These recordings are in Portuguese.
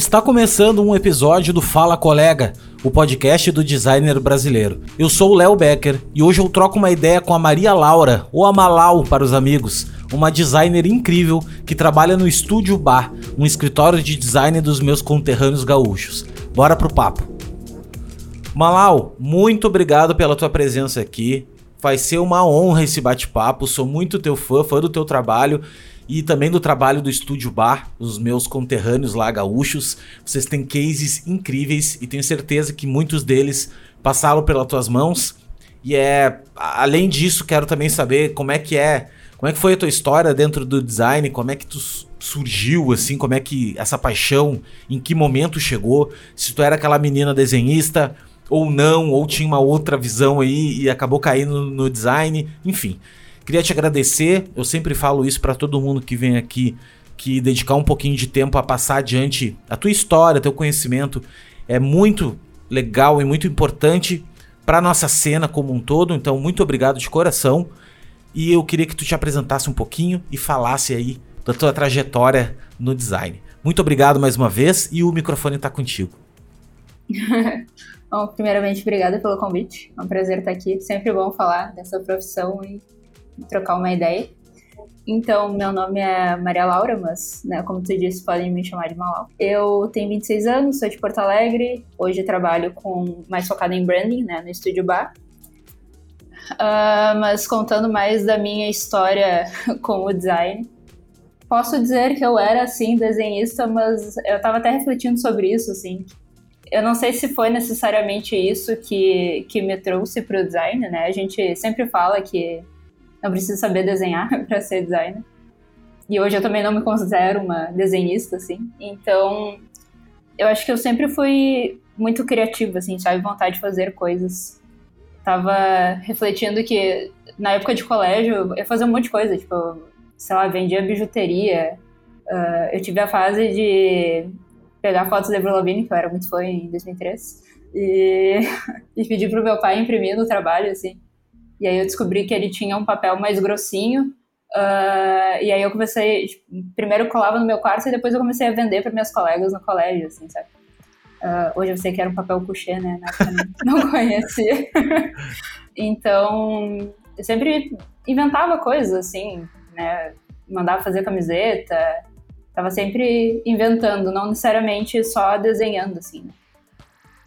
Está começando um episódio do Fala Colega, o podcast do designer brasileiro. Eu sou o Léo Becker e hoje eu troco uma ideia com a Maria Laura, ou a Malau para os amigos, uma designer incrível que trabalha no Estúdio Bar, um escritório de design dos meus conterrâneos gaúchos. Bora pro papo. Malau, muito obrigado pela tua presença aqui. Vai ser uma honra esse bate-papo. Sou muito teu fã, fã do teu trabalho e também do trabalho do Estúdio Bar, os meus conterrâneos lá gaúchos. Vocês têm cases incríveis e tenho certeza que muitos deles passaram pelas tuas mãos. E é, além disso, quero também saber como é que é, como é que foi a tua história dentro do design, como é que tu surgiu assim, como é que essa paixão, em que momento chegou, se tu era aquela menina desenhista ou não, ou tinha uma outra visão aí e acabou caindo no design, enfim. Queria te agradecer. Eu sempre falo isso para todo mundo que vem aqui, que dedicar um pouquinho de tempo a passar adiante a tua história, teu conhecimento é muito legal e muito importante para nossa cena como um todo. Então, muito obrigado de coração. E eu queria que tu te apresentasse um pouquinho e falasse aí da tua trajetória no design. Muito obrigado mais uma vez e o microfone está contigo. bom, primeiramente, obrigada pelo convite. É um prazer estar aqui. Sempre bom falar dessa profissão e trocar uma ideia. Então, meu nome é Maria Laura, mas, né, como tu disse, podem me chamar de Malau. Eu tenho 26 anos, sou de Porto Alegre. Hoje trabalho com mais focada em branding, né, no Estúdio Bar. Uh, mas contando mais da minha história com o design, posso dizer que eu era, assim, desenhista, mas eu estava até refletindo sobre isso, assim. Eu não sei se foi necessariamente isso que, que me trouxe para o design, né? A gente sempre fala que não preciso saber desenhar para ser designer. E hoje eu também não me considero uma desenhista, assim. Então, eu acho que eu sempre fui muito criativa, assim, sabe? Vontade de fazer coisas. Tava refletindo que na época de colégio eu fazia um monte de coisa, tipo, sei lá, vendia bijuteria. Uh, eu tive a fase de pegar fotos da Avril Lavigne, que eu era muito fã em 2003, e, e pedir pro meu pai imprimir no trabalho, assim. E aí eu descobri que ele tinha um papel mais grossinho. Uh, e aí eu comecei, tipo, primeiro eu colava no meu quarto e depois eu comecei a vender para minhas colegas no colégio, assim, sabe? Uh, hoje eu sei que era um papel couché, né? Época não conhecia. então, eu sempre inventava coisas, assim, né? Mandava fazer camiseta, tava sempre inventando, não necessariamente só desenhando, assim. Né?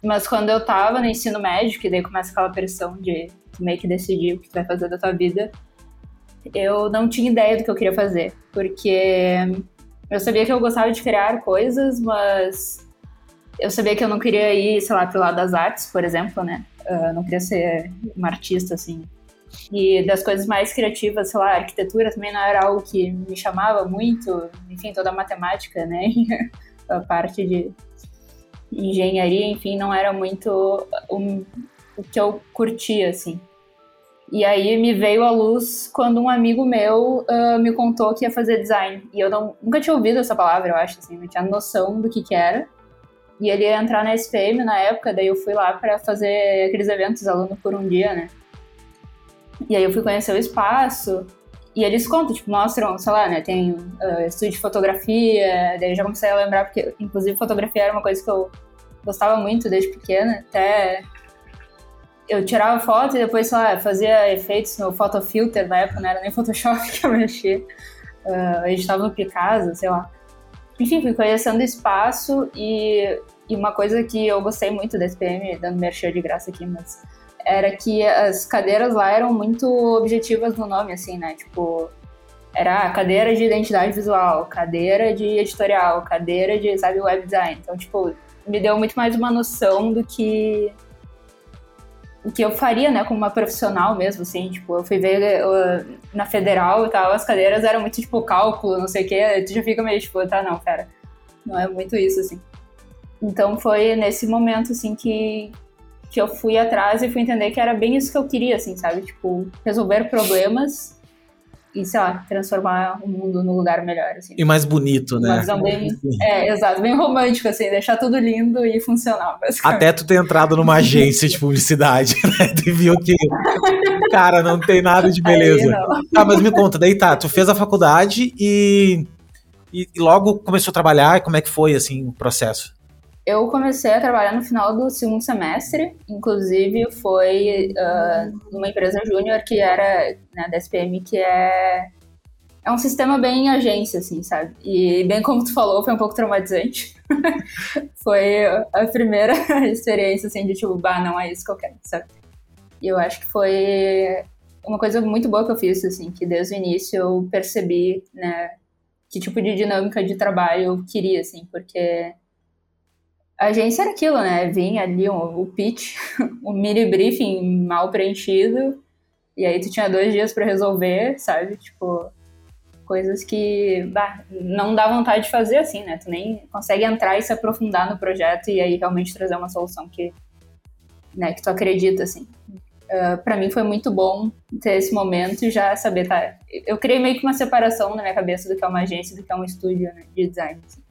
Mas quando eu tava no ensino médio, que daí começa aquela pressão de meio que decidir o que tu vai fazer da tua vida, eu não tinha ideia do que eu queria fazer, porque eu sabia que eu gostava de criar coisas, mas eu sabia que eu não queria ir, sei lá, pro lado das artes, por exemplo, né? Eu não queria ser uma artista, assim. E das coisas mais criativas, sei lá, arquitetura também não era algo que me chamava muito, enfim, toda a matemática, né? a parte de engenharia, enfim, não era muito um, o que eu curtia, assim. E aí me veio à luz quando um amigo meu uh, me contou que ia fazer design. E eu não, nunca tinha ouvido essa palavra, eu acho, assim, não tinha noção do que que era. E ele ia entrar na SPM na época, daí eu fui lá para fazer aqueles eventos aluno por um dia, né? E aí eu fui conhecer o espaço, e eles contam, tipo, mostram, sei lá, né, tem uh, estúdio de fotografia, daí eu já comecei a lembrar, porque inclusive fotografia era uma coisa que eu gostava muito desde pequena, até eu tirava foto e depois, lá, fazia efeitos no Photofilter, na época não era nem Photoshop que eu mexia. Uh, a gente tava no Picasa, sei lá. Enfim, fui conhecendo espaço e, e uma coisa que eu gostei muito da SPM, dando merchan de graça aqui, mas era que as cadeiras lá eram muito objetivas no nome, assim, né? Tipo, era cadeira de identidade visual, cadeira de editorial, cadeira de, sabe, web design. Então, tipo, me deu muito mais uma noção do que o que eu faria, né, como uma profissional mesmo, assim, tipo, eu fui ver uh, na federal e tal, as cadeiras eram muito, tipo, cálculo, não sei o quê, tu já fica meio, tipo, tá, não, cara, não é muito isso, assim. Então foi nesse momento, assim, que, que eu fui atrás e fui entender que era bem isso que eu queria, assim, sabe, tipo, resolver problemas e, sei lá, transformar o mundo num lugar melhor, assim. E mais bonito, né? Uma visão bem, é, exato, bem romântico, assim, deixar tudo lindo e funcional, Até tu ter entrado numa agência de publicidade, né? Tu viu que, cara, não tem nada de beleza. Tá, mas me conta, daí tá, tu fez a faculdade e... E, e logo começou a trabalhar, como é que foi, assim, o processo? Eu comecei a trabalhar no final do segundo semestre, inclusive foi uh, numa empresa júnior que era, né, da SPM, que é, é um sistema bem agência, assim, sabe? E bem como tu falou, foi um pouco traumatizante. foi a primeira experiência, assim, de tipo, bah, não é isso que eu quero, sabe? E eu acho que foi uma coisa muito boa que eu fiz, assim, que desde o início eu percebi, né, que tipo de dinâmica de trabalho eu queria, assim, porque a agência era aquilo, né? Vinha ali um, o pitch, um mini briefing mal preenchido, e aí tu tinha dois dias para resolver, sabe? Tipo, coisas que bah, não dá vontade de fazer assim, né? Tu nem consegue entrar e se aprofundar no projeto e aí realmente trazer uma solução que, né, que tu acredita, assim. Uh, ah, para mim foi muito bom ter esse momento e já saber, tá? Eu criei meio que uma separação na minha cabeça do que é uma agência e do que é um estúdio né, de design. Assim.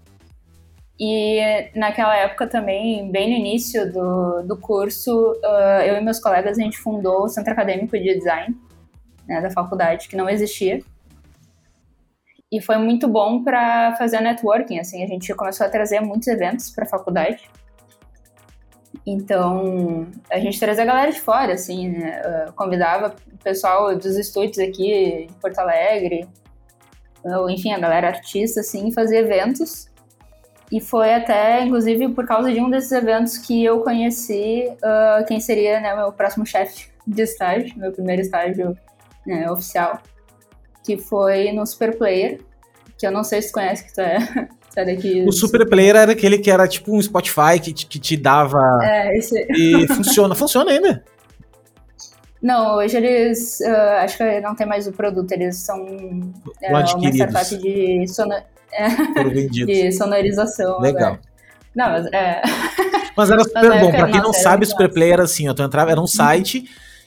E naquela época também, bem no início do, do curso, uh, eu e meus colegas, a gente fundou o Centro Acadêmico de Design né, da faculdade, que não existia. E foi muito bom para fazer networking, assim, a gente começou a trazer muitos eventos para a faculdade. Então, a gente trazia a galera de fora, assim, né? Uh, convidava o pessoal dos estúdios aqui em Porto Alegre, ou enfim, a galera artista, assim, fazia eventos e foi até, inclusive, por causa de um desses eventos que eu conheci uh, quem seria né, meu próximo chefe de estágio, meu primeiro estágio né, oficial, que foi no Super Player, que eu não sei se tu conhece, que tu é, tu é daqui. O Super Player era aquele que era tipo um Spotify que, te, que te dava. É, esse. E funciona, funciona ainda. Não, hoje eles. Uh, acho que não tem mais o produto, eles são é, uma startup de sono, de sonorização. Legal. Né? Não, mas é. Mas era super mas bom. Pra quem não sabe, Super Player era assim, ó, tu entrava, era um site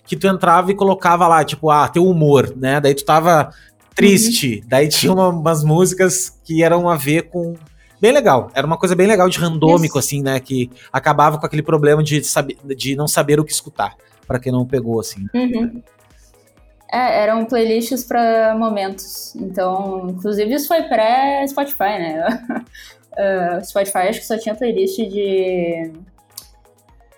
que tu entrava e colocava lá, tipo, ah, teu humor, né? Daí tu tava triste, uhum. daí tinha uma, umas músicas que eram a ver com. Bem legal. Era uma coisa bem legal de randômico, Isso. assim, né? Que acabava com aquele problema de, saber, de não saber o que escutar. Para quem não pegou, assim. Uhum. É, eram playlists para momentos. Então, inclusive isso foi pré-Spotify, né? uh, Spotify acho que só tinha playlist de.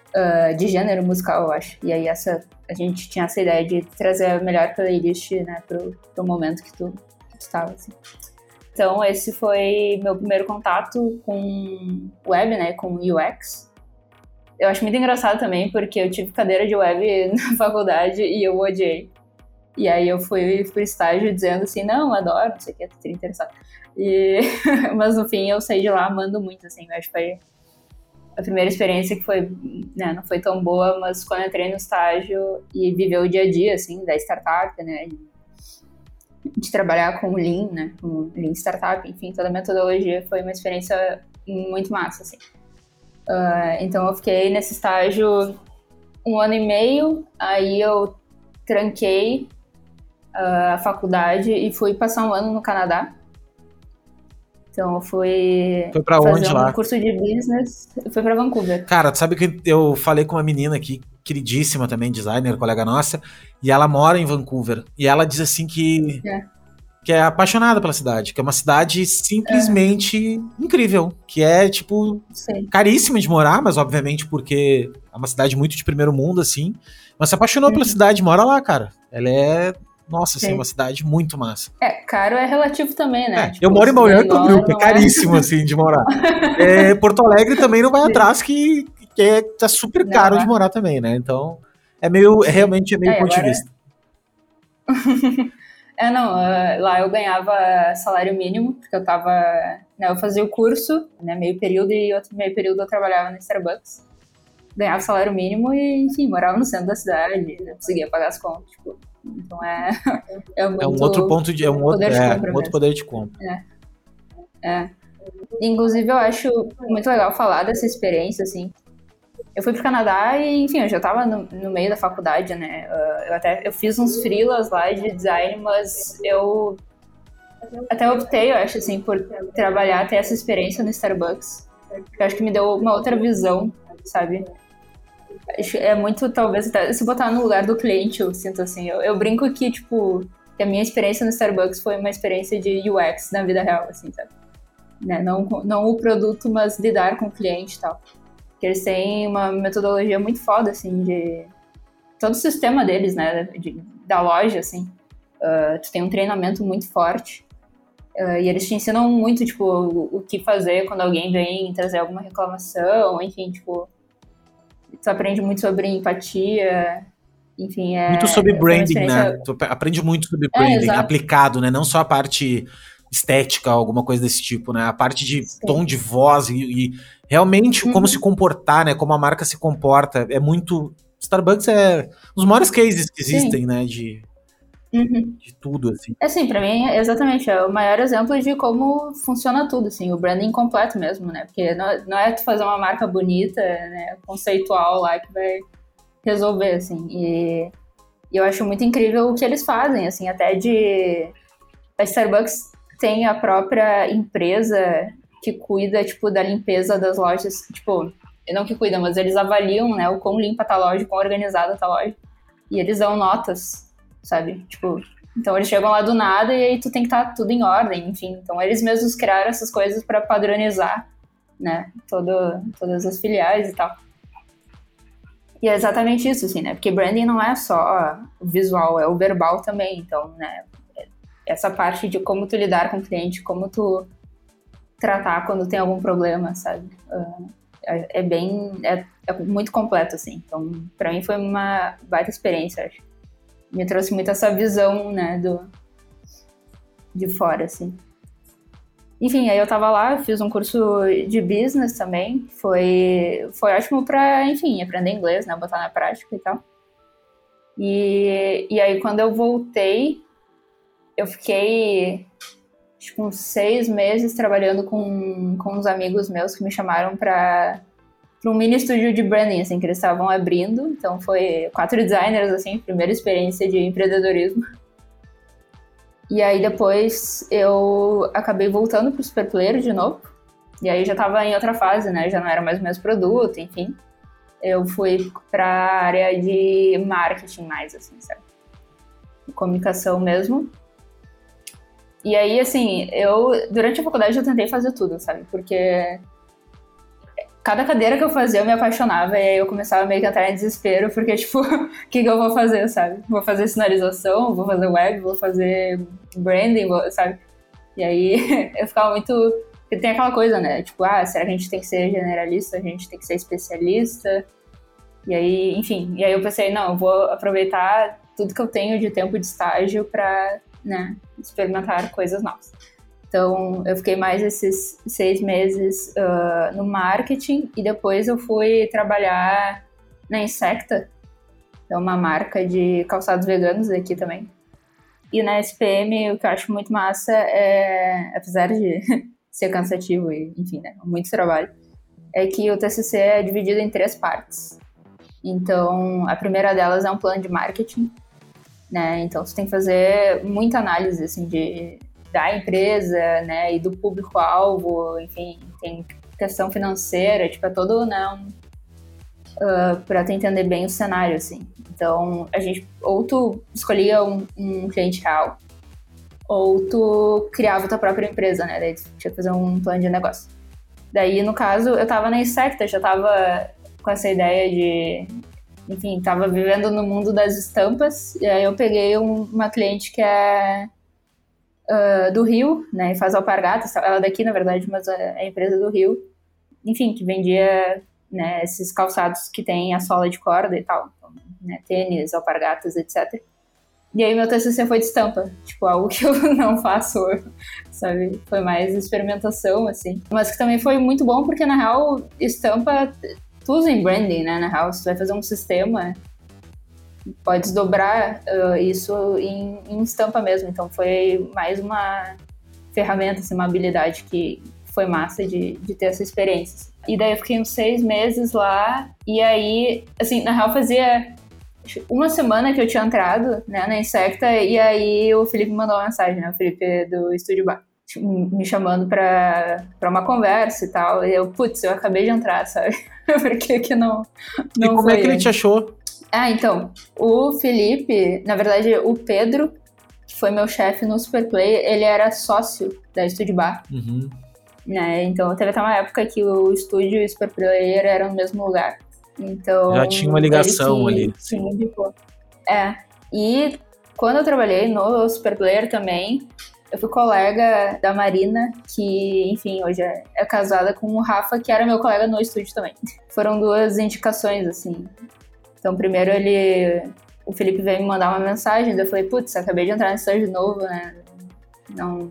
Uh, de gênero musical, eu acho. E aí essa, a gente tinha essa ideia de trazer a melhor playlist, né, pro, pro momento que tu, que tu tava, assim. Então, esse foi meu primeiro contato com web, né, com UX. Eu acho muito engraçado também, porque eu tive cadeira de web na faculdade e eu odiei. E aí eu fui pro estágio dizendo assim, não, adoro, não sei o que, tô interessado. E... Mas no fim eu saí de lá amando muito, assim, eu acho que foi a primeira experiência que foi, né, não foi tão boa, mas quando entrei no estágio e viver o dia a dia, assim, da startup, né, de, trabalhar com Lean, né, com Lean Startup, enfim, toda a metodologia foi uma experiência muito massa, assim. Uh, então eu fiquei nesse estágio um ano e meio, aí eu tranquei a faculdade e fui passar um ano no Canadá. Então eu fui foi pra fazer onde, um lá? curso de business, fui para Vancouver. Cara, sabe que eu falei com uma menina aqui, queridíssima também, designer, colega nossa, e ela mora em Vancouver. E ela diz assim que é, que é apaixonada pela cidade, que é uma cidade simplesmente é. incrível, que é tipo Sim. caríssima de morar, mas obviamente porque é uma cidade muito de primeiro mundo assim. Mas se apaixonou uhum. pela cidade, mora lá, cara. Ela é nossa, assim, é uma cidade muito massa. É, caro é relativo também, né? É, tipo, eu moro em Balneário Camboriú, é, é caríssimo, assim, de morar. É, Porto Alegre também não vai Sim. atrás, que, que é, tá super caro não, de morar também, né? Então, é meio, é, realmente é meio é, ponto de vista. é, não, uh, lá eu ganhava salário mínimo, porque eu tava, né, eu fazia o curso, né, meio período, e outro meio período eu trabalhava no Starbucks. Ganhava salário mínimo e, enfim, morava no centro da cidade, né, conseguia pagar as contas, tipo, então é, é, muito, é um outro ponto de. É um outro, é, um outro poder de compra. É. é. Inclusive, eu acho muito legal falar dessa experiência, assim. Eu fui pro Canadá e, enfim, eu já tava no, no meio da faculdade, né? Uh, eu até eu fiz uns freelas lá de design, mas eu até optei, eu acho, assim, por trabalhar, ter essa experiência no Starbucks. Eu acho que me deu uma outra visão, sabe? é muito, talvez, se botar no lugar do cliente, eu sinto assim. Eu, eu brinco que, tipo, que a minha experiência no Starbucks foi uma experiência de UX na vida real, assim, sabe? né? Não, não o produto, mas lidar com o cliente e tal. Que eles têm uma metodologia muito foda, assim, de todo o sistema deles, né? De, da loja, assim. Uh, tu tem um treinamento muito forte. Uh, e eles te ensinam muito, tipo, o, o, que fazer quando alguém vem trazer alguma reclamação, enfim, tipo, tu aprende muito sobre empatia, enfim, é... Muito sobre branding, experiência... né? Tu aprende muito sobre é, branding é, aplicado, né? Não só a parte estética, alguma coisa desse tipo, né? A parte de Sim. tom de voz e, e realmente uhum. como se comportar, né? Como a marca se comporta. É muito... Starbucks é um dos maiores cases que existem, Sim. né? De Uhum. De tudo, assim. É assim, pra mim, exatamente, é o maior exemplo de como funciona tudo, assim, o branding completo mesmo, né? Porque não, não é tu fazer uma marca bonita, né, conceitual lá que vai resolver, assim. E, e eu acho muito incrível o que eles fazem, assim, até de... A Starbucks tem a própria empresa que cuida, tipo, da limpeza das lojas, tipo, não que cuida, mas eles avaliam, né, o quão limpa tá a loja, quão organizada tá a loja. E eles dão notas sabe? Tipo, então eles chegam lá do nada e aí tu tem que estar tá tudo em ordem, enfim. Então eles mesmos criaram essas coisas para padronizar, né? Todo, todas as filiais e tal. E é exatamente isso, assim, né? Porque branding não é só o visual, é o verbal também. Então, né? Essa parte de como tu lidar com o cliente, como tu tratar quando tem algum problema, sabe? Uh, é, é, bem. É, é, muito completo, assim. Então, para mim foi uma baita experiência, acho me trouxe muito essa visão, né, do de fora, assim. Enfim, aí eu tava lá, fiz um curso de business também, foi, foi ótimo pra, enfim, aprender inglês, né, botar na prática e tal. E, e aí quando eu voltei, eu fiquei, tipo, uns seis meses trabalhando com, com uns amigos meus que me chamaram para um mini estúdio de branding, assim, que eles estavam abrindo. Então foi quatro designers, assim, primeira experiência de empreendedorismo. E aí depois eu acabei voltando pro Super Player de novo. E aí já estava em outra fase, né? Já não era mais o mesmo produto, enfim. Eu fui para a área de marketing mais, assim, sabe? Comunicação mesmo. E aí, assim, eu, durante a faculdade eu tentei fazer tudo, sabe? Porque cada cadeira que eu fazia eu me apaixonava e aí eu começava meio que a entrar em desespero, porque, tipo, o que, que eu vou fazer, sabe? Vou fazer sinalização, vou fazer web, vou fazer branding, vou, sabe? E aí eu ficava muito. Porque tem aquela coisa, né? Tipo, ah, será que a gente tem que ser generalista? A gente tem que ser especialista? E aí, enfim, e aí eu pensei, não, eu vou aproveitar tudo que eu tenho de tempo de estágio para, né, experimentar coisas novas. Então, eu fiquei mais esses seis meses uh, no marketing e depois eu fui trabalhar na Insecta, é uma marca de calçados veganos aqui também. E na SPM, o que eu acho muito massa é, apesar de ser cansativo e, enfim, né, muito trabalho, é que o TCC é dividido em três partes. Então, a primeira delas é um plano de marketing, né? Então, você tem que fazer muita análise, assim, de da empresa, né, e do público-alvo, enfim, tem questão financeira, tipo, é todo, né, um, uh, para tu entender bem o cenário, assim. Então, a gente, ou tu escolhia um, um cliente real, ou tu criava tua própria empresa, né, daí tu tinha que fazer um plano de negócio. Daí, no caso, eu tava na Insecta, já tava com essa ideia de, enfim, tava vivendo no mundo das estampas, e aí eu peguei um, uma cliente que é uh, do Rio, né, faz alpargatas, ela é daqui, na verdade, mas é a empresa do Rio, enfim, que vendia né, esses calçados que tem a sola de corda e tal, então, né, tênis, alpargatas, etc. E aí meu TCC foi de estampa, tipo, algo que eu não faço, sabe? Foi mais experimentação, assim. Mas que também foi muito bom, porque, na real, estampa, tu usa em branding, né? Na real, se tu vai fazer um sistema, pode desdobrar uh, isso em, em, estampa mesmo. Então foi mais uma ferramenta, assim, uma habilidade que foi massa de, de ter essa experiência. E daí eu fiquei uns seis meses lá, e aí, assim, na real fazia uma semana que eu tinha entrado né, na Insecta, e aí o Felipe mandou uma mensagem, né? O Felipe do Estúdio Bar me chamando pra uma conversa e tal. E eu, putz, eu acabei de entrar, sabe? Por que que não, não E como é que ele te achou? Ah, então, o Felipe, na verdade, o Pedro, que foi meu chefe no Superplay, ele era sócio da Estúdio Bar. Uhum. Né? Então teve até uma época que o estúdio e o Super Player eram no mesmo lugar. Então. Já tinha uma ligação que, ali. Sim. É. E quando eu trabalhei no Super Player também, eu fui colega da Marina, que, enfim, hoje é, é, casada com o Rafa, que era meu colega no estúdio também. Foram duas indicações, assim. Então, primeiro ele. O Felipe veio me mandar uma mensagem, daí eu falei, putz, acabei de entrar no estúdio de novo, né? Não.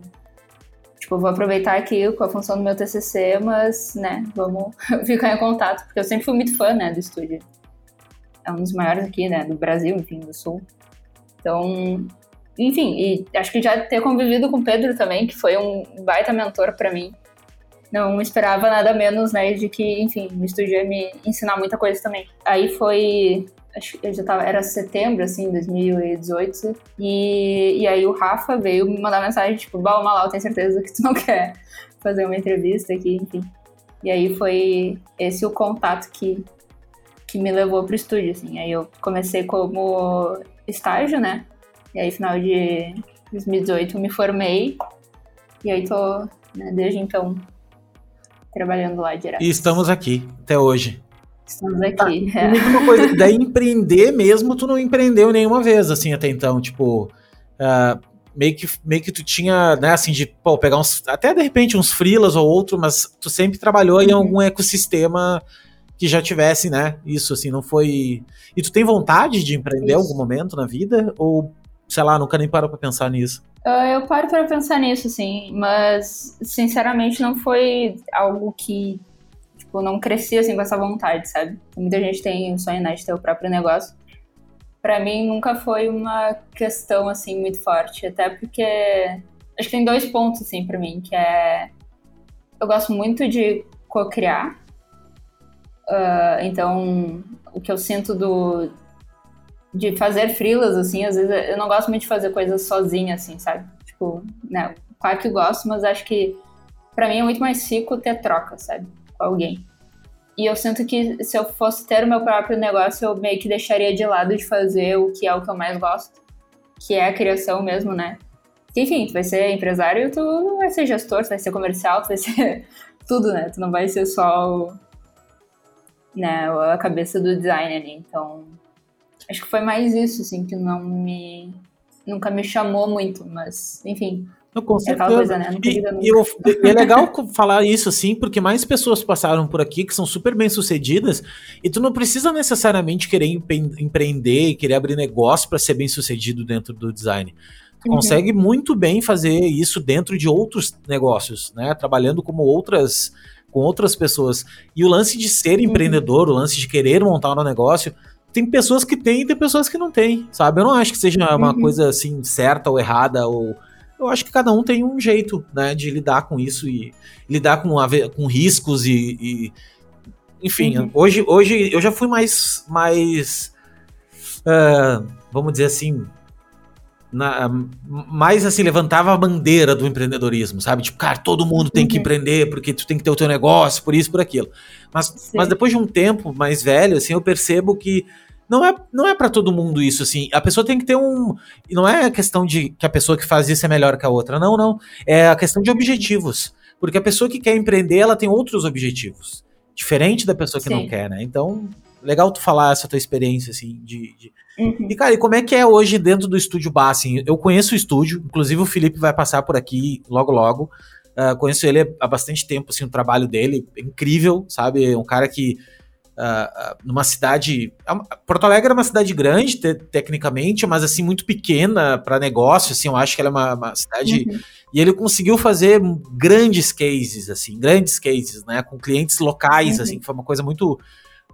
Tipo, vou aproveitar aqui com a função do meu TCC, mas, né, vamos ficar em contato, porque eu sempre fui muito fã, né, do estúdio. É um dos maiores aqui, né, do Brasil, enfim, do Sul. Então, enfim, e acho que já ter convivido com o Pedro também, que foi um baita mentor para mim. Não esperava nada menos, né, de que, enfim, o estúdio ia me ensinar muita coisa também. Aí foi, acho que já tava, era setembro, assim, 2018, e, e aí o Rafa veio me mandar mensagem, tipo, Bal Malau, tenho certeza que tu não quer fazer uma entrevista aqui, enfim. E aí foi esse o contato que, que me levou pro estúdio, assim. Aí eu comecei como estágio, né, e aí, final de 2018, me formei. E aí, tô, né, desde então, trabalhando lá direto. E estamos aqui, até hoje. Estamos aqui. Ah, é. uma coisa, daí empreender mesmo, tu não empreendeu nenhuma vez, assim, até então, tipo... Uh, meio que, meio que tu tinha, né, assim, de pô, pegar uns, até de repente uns freelas ou outro, mas tu sempre trabalhou uhum. em algum ecossistema que já tivesse, né, isso, assim, não foi... E tu tem vontade de empreender em algum momento na vida? Ou sei lá, nunca nem parou pra pensar nisso. Uh, eu paro para pensar nisso, sim, mas sinceramente não foi algo que, tipo, não crescia assim com essa vontade, sabe? Muita gente tem o sonho né, de ter o próprio negócio. Para mim nunca foi uma questão assim muito forte, até porque acho que tem dois pontos assim para mim, que é eu gosto muito de co-criar. Uh, então, o que eu sinto do, de fazer frilas, assim, às vezes eu não gosto muito de fazer coisas sozinha, assim, sabe? Tipo, né, claro que gosto, mas acho que para mim é muito mais rico ter troca, sabe? Com alguém. E eu sinto que se eu fosse ter o meu próprio negócio, eu meio que deixaria de lado de fazer o que é o que eu mais gosto, que é a criação mesmo, né? enfim, tu vai ser empresário, tu vai ser gestor, tu vai ser comercial, tu vai ser tudo, né? Tu não vai ser só o, né, a cabeça do design ali. Então, Acho que foi mais isso, assim, que não me. Nunca me chamou muito, mas, enfim. Eu, com é aquela coisa, né? E, eu, é legal falar isso, assim, porque mais pessoas passaram por aqui que são super bem sucedidas e tu não precisa necessariamente querer empreender e querer abrir negócio para ser bem sucedido dentro do design. Tu uhum. consegue muito bem fazer isso dentro de outros negócios, né? Trabalhando como outras com outras pessoas. E o lance de ser uhum. empreendedor, o lance de querer montar um negócio, tem pessoas que têm e tem pessoas que não têm, sabe? Eu não acho que seja uma uhum. coisa assim certa ou errada ou eu acho que cada um tem um jeito, né, de lidar com isso e lidar com, com riscos e, e enfim, uhum. hoje, hoje eu já fui mais mais uh, vamos dizer assim na, mais assim, levantava a bandeira do empreendedorismo, sabe? Tipo, cara, todo mundo tem que uhum. empreender porque tu tem que ter o teu negócio, por isso, por aquilo. Mas, mas depois de um tempo mais velho, assim, eu percebo que não é, não é para todo mundo isso, assim. A pessoa tem que ter um. Não é a questão de que a pessoa que faz isso é melhor que a outra. Não, não. É a questão de objetivos. Porque a pessoa que quer empreender, ela tem outros objetivos. Diferente da pessoa que Sim. não quer, né? Então, legal tu falar essa tua experiência, assim, de. de... Uhum. E, cara, e como é que é hoje dentro do estúdio Bar, assim? Eu conheço o estúdio, inclusive o Felipe vai passar por aqui logo, logo. Uh, conheço ele há bastante tempo, assim, o trabalho dele é incrível, sabe? É um cara que. Uh, numa cidade. Porto Alegre é uma cidade grande, te, tecnicamente, mas assim, muito pequena para negócio, assim, eu acho que ela é uma, uma cidade. Uhum. E ele conseguiu fazer grandes cases, assim, grandes cases, né? Com clientes locais, uhum. assim, que foi uma coisa muito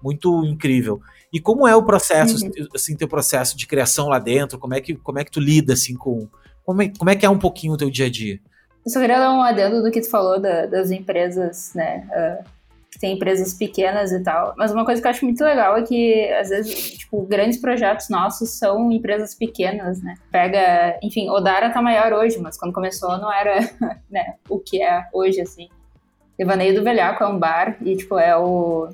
muito incrível. E como é o processo, uhum. assim, teu processo de criação lá dentro? Como é que, como é que tu lida, assim, com... Como é, como é que é um pouquinho o teu dia a dia? Eu só queria dar um adendo do que tu falou da, das empresas, né? Uh, que tem empresas pequenas e tal. Mas uma coisa que eu acho muito legal é que, às vezes, tipo, grandes projetos nossos são empresas pequenas, né? Pega, enfim, Odara tá maior hoje, mas quando começou não era, né, o que é hoje, assim. Devaneio do Velhaco é um bar e, tipo, é o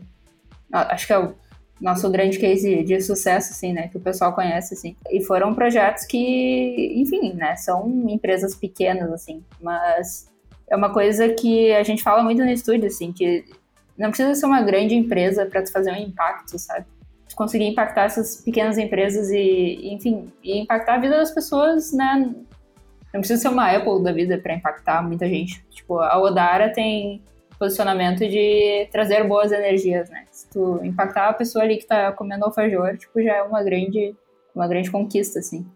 acho que é o nosso grande case de sucesso, assim, né, que o pessoal conhece, assim. E foram projetos que, enfim, né, são empresas pequenas, assim, mas é uma coisa que a gente fala muito no estúdio, assim, que não precisa ser uma grande empresa para fazer um impacto, sabe? Conseguir impactar essas pequenas empresas e, enfim, e impactar a vida das pessoas, né? Não precisa ser uma Apple da vida para impactar muita gente. Tipo, a Odara tem posicionamento de trazer boas energias, né? Se tu impactar a pessoa ali que tá comendo alfajor, tipo, já é uma grande, uma grande conquista, assim.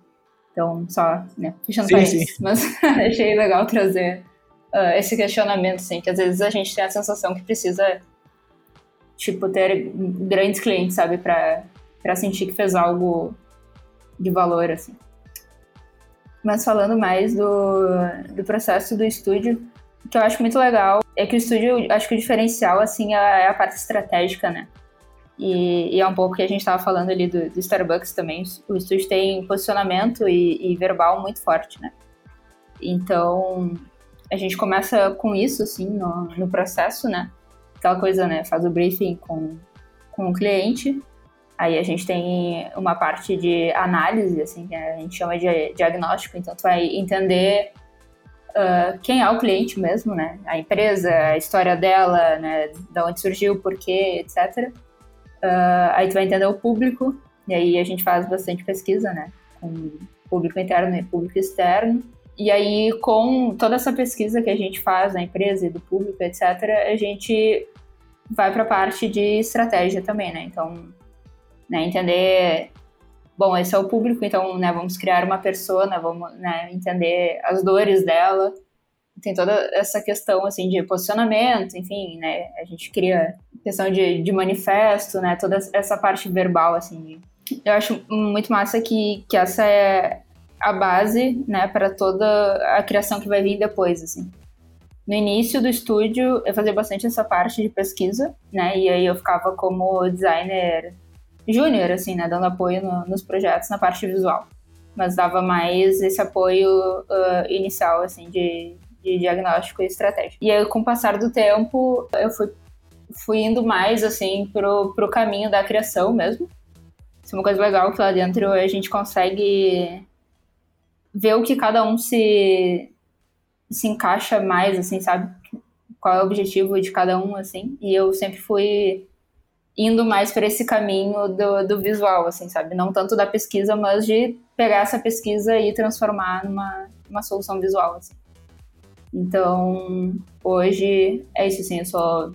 Então, só, né, fechando sim, sim. Mas achei legal trazer uh, esse questionamento, assim, que às vezes a gente tem a sensação que precisa, tipo, ter grandes clientes, sabe, para sentir que fez algo de valor, assim. Mas falando mais do, do processo do estúdio, que eu acho muito legal é que o estúdio, acho que o diferencial, assim, é, é a parte estratégica, né? E, e, é um pouco que a gente estava falando ali do, do, Starbucks também. O estúdio tem posicionamento e, e, verbal muito forte, né? Então, a gente começa com isso, assim, no, no processo, né? Aquela coisa, né? Faz o briefing com, com o cliente. Aí a gente tem uma parte de análise, assim, que a gente chama de diagnóstico. Então, tu vai entender uh, quem é o cliente mesmo, né? A empresa, a história dela, né? Da onde surgiu, por quê, etc. Uh, aí tu vai entender o público, e aí a gente faz bastante pesquisa, né? Com público interno e público externo. E aí, com toda essa pesquisa que a gente faz na empresa e do público, etc., a gente vai para a parte de estratégia também, né? Então, né, entender, bom, esse é o público, então, né, vamos criar uma persona, vamos né, entender as dores dela, tem toda essa questão assim de posicionamento, enfim, né? A gente cria questão de, de manifesto, né? Toda essa parte verbal, assim. Eu acho muito massa que, que essa é a base, né, para toda a criação que vai vir depois, assim. No início do estúdio, eu fazia bastante essa parte de pesquisa, né? E aí eu ficava como designer júnior, assim, né? Dando apoio no, nos projetos na parte visual. Mas dava mais esse apoio uh, inicial, assim, de, de diagnóstico e estratégia. E aí, com o passar do tempo, eu fui, fui indo mais, assim, pro, pro caminho da criação mesmo. Isso é uma coisa legal que lá dentro a gente consegue ver o que cada um se, se encaixa mais, assim, sabe? Qual é o objetivo de cada um, assim. E eu sempre fui indo mais para esse caminho do, do visual, assim, sabe? Não tanto da pesquisa, mas de pegar essa pesquisa e transformar numa, numa solução visual, assim. Então, hoje é isso, assim, eu só.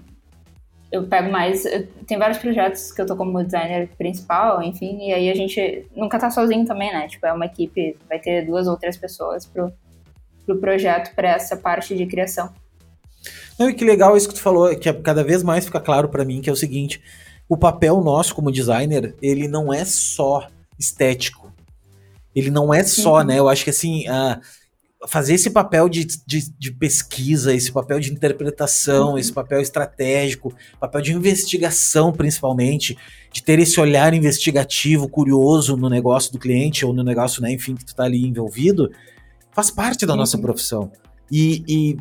Eu pego mais. Tem vários projetos que eu tô como designer principal, enfim, e aí a gente nunca tá sozinho também, né? Tipo, é uma equipe, vai ter duas ou três pessoas pro, pro projeto, para essa parte de criação. Não, e que legal isso que tu falou, que cada vez mais fica claro para mim, que é o seguinte: o papel nosso como designer, ele não é só estético. Ele não é só, uhum. né? Eu acho que assim. Uh, fazer esse papel de, de, de, pesquisa, esse papel de interpretação, uhum. esse papel estratégico, papel de investigação, principalmente, de ter esse olhar investigativo, curioso no negócio do cliente ou no negócio, né, enfim, que tu tá ali envolvido, faz parte da uhum. nossa profissão. E, e,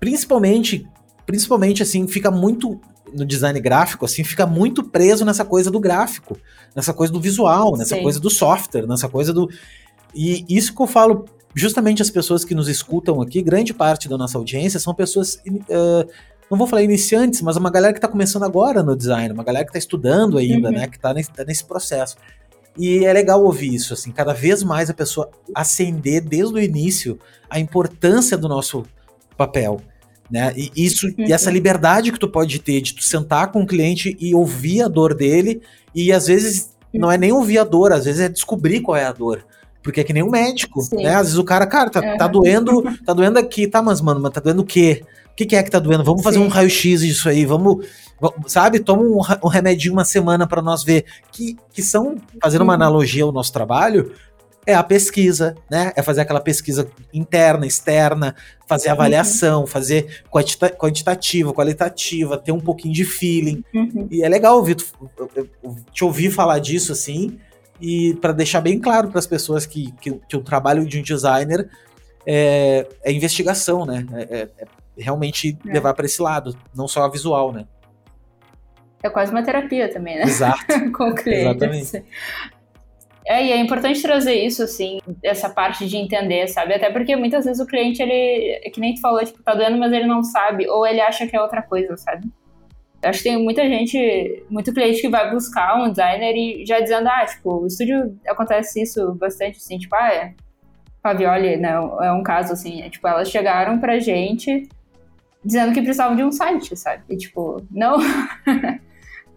principalmente, principalmente assim, fica muito no design gráfico, assim, fica muito preso nessa coisa do gráfico, nessa coisa do visual, nessa Sim. coisa do software, nessa coisa do. E isso que eu falo justamente as pessoas que nos escutam aqui, grande parte da nossa audiência são pessoas, uh, não vou falar iniciantes, mas uma galera que está começando agora no design, uma galera que está estudando ainda, uhum. né, que está nesse, tá nesse processo. E é legal ouvir isso, assim, cada vez mais a pessoa acender desde o início a importância do nosso papel, né? E isso uhum. e essa liberdade que tu pode ter de tu sentar com o cliente e ouvir a dor dele e às vezes não é nem ouvir a dor, às vezes é descobrir qual é a dor. Porque é que nem um médico, Sim. né? Às vezes o cara, cara, tá, uhum. tá doendo, tá doendo aqui, tá, mas, mano, mas tá doendo o quê? O que, que é que tá doendo? Vamos fazer Sim. um raio-x disso aí, vamos, sabe? Toma um, um remedinho uma semana para nós ver. Que, que são, fazendo uma uhum. analogia ao nosso trabalho, é a pesquisa, né? É fazer aquela pesquisa interna, externa, fazer uhum. avaliação, fazer quantita quantitativa, qualitativa, ter um pouquinho de feeling. Uhum. E é legal ouvir, te ouvir falar disso assim e para deixar bem claro para as pessoas que, que, que, o trabalho de um designer é, é investigação, né? É, é, é realmente é. levar para esse lado, não só a visual, né? É quase uma terapia também, né? Exato. Com o cliente. Exatamente. É, e é importante trazer isso, assim, essa parte de entender, sabe? Até porque muitas vezes o cliente, ele, é que nem tu falou, tipo, tá doendo, mas ele não sabe, ou ele acha que é outra coisa, sabe? Acho que tem muita gente, muito cliente que vai buscar um designer e já dizendo, ah, tipo, o estúdio acontece isso bastante, assim, tipo, ah, é. Pavioli, né, é um caso, assim, é, tipo, elas chegaram pra gente dizendo que precisavam de um site, sabe? E, tipo, não,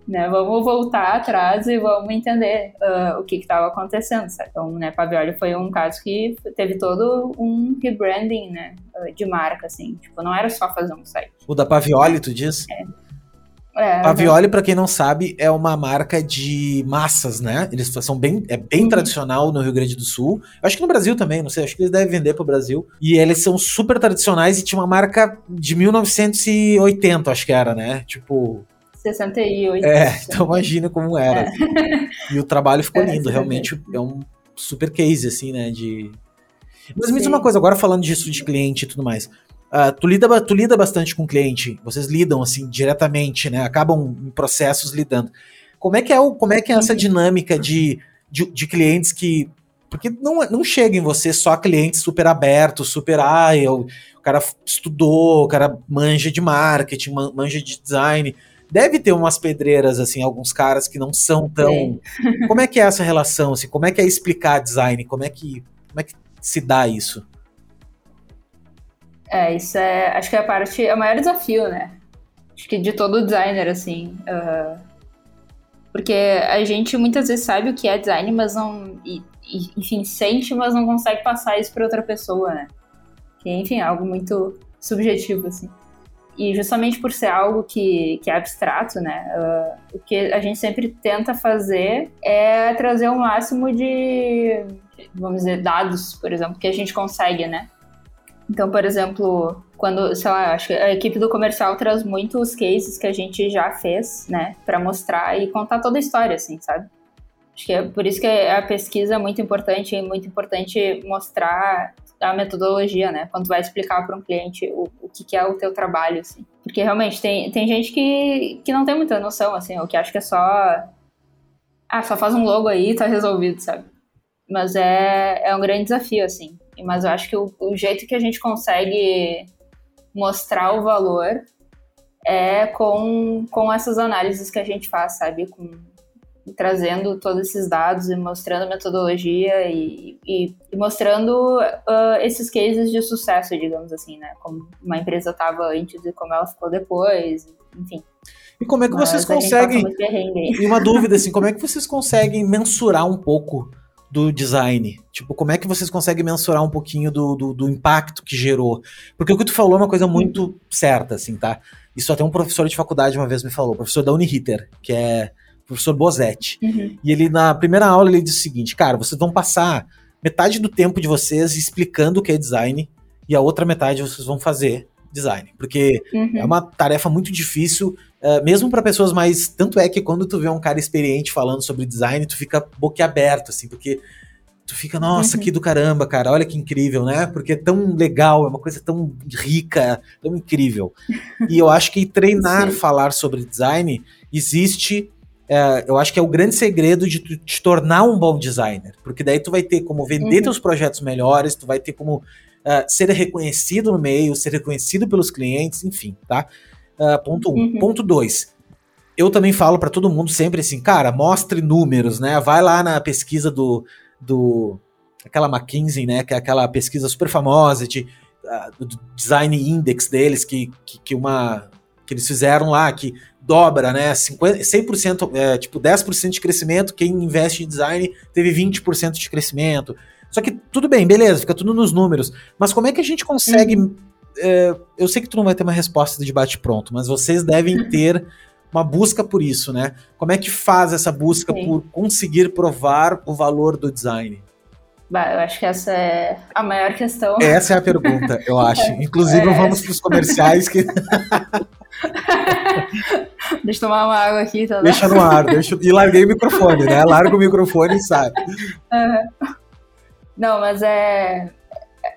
né, vamos voltar atrás e vamos entender uh, o que estava acontecendo, sabe? Então, né, Pavioli foi um caso que teve todo um rebranding, né, de marca, assim, tipo, não era só fazer um site. O da Pavioli, tu diz? É. É, Pavioli, para quem não sabe, é uma marca de massas, né? Eles são bem, é bem uhum. tradicional no Rio Grande do Sul. Eu acho que no Brasil também, não sei, acho que eles devem vender pro Brasil. E eles são super tradicionais e tinha uma marca de 1980, acho que era, né? Tipo, 68. É, então imagina como era. É. E o trabalho ficou é, lindo, realmente é um super case, assim, né? De... Mas me diz uma coisa, agora falando disso de cliente e tudo mais. Uh, tu, lida, tu lida bastante com o cliente, vocês lidam assim diretamente, né? Acabam em processos lidando. Como é que é, o, como é, que é essa uhum. dinâmica de, de, de clientes que. Porque não, não chega em você só clientes super abertos, super. Ah, eu, o cara estudou, o cara manja de marketing, manja de design. Deve ter umas pedreiras, assim, alguns caras que não são tão. Como é que é essa relação? Assim, como é que é explicar design? Como é que, como é que se dá isso? É, isso é. Acho que é a parte. É o maior desafio, né? Acho que de todo designer, assim. Uh, porque a gente muitas vezes sabe o que é design, mas não. E, e, enfim, sente, mas não consegue passar isso para outra pessoa, né? Que, enfim, é algo muito subjetivo, assim. E justamente por ser algo que, que é abstrato, né? Uh, o que a gente sempre tenta fazer é trazer o máximo de, vamos dizer, dados, por exemplo, que a gente consegue, né? Então, por exemplo, quando, sei lá, acho que a equipe do comercial traz muito os cases que a gente já fez, né, para mostrar e contar toda a história, assim, sabe? Acho que é por isso que a pesquisa é muito importante, é muito importante mostrar a metodologia, né? Quando vai explicar para um cliente o, o que, que, é o teu trabalho, assim. Porque realmente tem, tem gente que, que não tem muita noção, assim, ou que acha que é só. Ah, só faz um logo aí e tá resolvido, sabe? Mas é, é um grande desafio, assim. Mas eu acho que o, o jeito que a gente consegue mostrar o valor é com, com essas análises que a gente faz, sabe? Com, trazendo todos esses dados e mostrando a metodologia e, e, e mostrando uh, esses cases de sucesso, digamos assim, né? Como uma empresa estava antes e como ela ficou depois, enfim. E como é que Mas vocês conseguem. E uma dúvida, assim, como é que vocês conseguem mensurar um pouco do design? Tipo, como é que vocês conseguem mensurar um pouquinho do, do, do, impacto que gerou? Porque o que tu falou é uma coisa muito certa, assim, tá? Isso até um professor de faculdade uma vez me falou, professor da Uniriter, que é professor Bozetti. Uhum. E ele, na primeira aula, ele disse o seguinte, cara, vocês vão passar metade do tempo de vocês explicando o que é design e a outra metade vocês vão fazer design. Porque uhum. é uma tarefa muito difícil, uh, mesmo para pessoas mais. Tanto é que quando tu vê um cara experiente falando sobre design, tu fica boquiaberto, assim, porque tu fica, nossa, uhum. que do caramba, cara, olha que incrível, né? Porque é tão legal, é uma coisa tão rica, tão incrível. e eu acho que treinar falar sobre design existe. É, eu acho que é o grande segredo de tu te tornar um bom designer. Porque daí tu vai ter como vender uhum. teus projetos melhores, tu vai ter como uh, ser reconhecido no meio, ser reconhecido pelos clientes, enfim, tá? Uh, ponto um. Uhum. Ponto dois. Eu também falo para todo mundo sempre assim, cara, mostre números, né? Vai lá na pesquisa do, do aquela McKinsey, né? Que é aquela pesquisa super famosa de uh, do design index deles que, que, que, uma que eles fizeram lá que dobra, né? 50, 100%, é, tipo 10% de crescimento, quem investe em design teve 20% de crescimento. Só que tudo bem, beleza, fica tudo nos números. Mas como é que a gente consegue. Uhum. É, eu sei que tu não vai ter uma resposta de bate-pronto, mas vocês devem uhum. ter uma busca por isso, né? Como é que faz essa busca Sim. por conseguir provar o valor do design? Bah, eu acho que essa é a maior questão. Essa é a pergunta, eu acho. Inclusive, é. vamos para os comerciais que. deixa eu tomar uma água aqui, tá? Deixa no ar, deixa... e larguei o microfone, né? Larga o microfone e sai. Uhum. Não, mas é,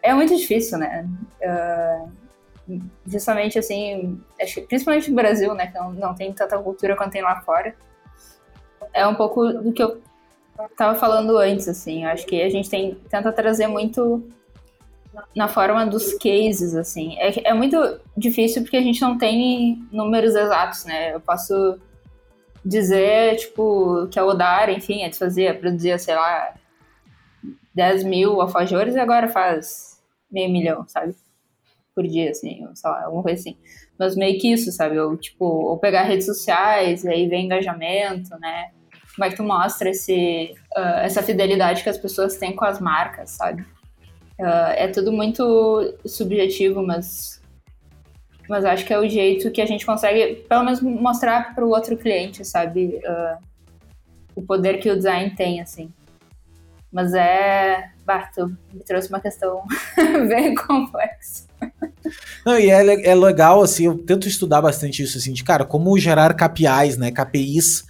é muito difícil, né? Uh, justamente assim, acho principalmente no Brasil, né? Que não, não tem tanta cultura quanto tem lá fora. É um pouco do que eu tava falando antes, assim, acho que a gente tem, tenta trazer muito na forma dos cases, assim. É, é muito difícil porque a gente não tem números exatos, né? Eu posso dizer, tipo, que a Odara, enfim, de fazer, produzia, sei lá, 10 mil alfajores e agora faz meio milhão, sabe? Por dia, assim, ou, sei lá, alguma coisa assim. Mas meio que isso, sabe? Ou, tipo, ou pegar redes sociais, e aí vem engajamento, né? Como é que tu mostra esse, uh, essa fidelidade que as pessoas têm com as marcas, sabe? Uh, é tudo muito subjetivo, mas, mas acho que é o jeito que a gente consegue, pelo menos, mostrar para o outro cliente, sabe? Uh, o poder que o design tem, assim. Mas é. Barto, me trouxe uma questão bem complexa. Não, e é, é legal, assim, eu tento estudar bastante isso, assim, de cara, como gerar KPIs, né? KPIs,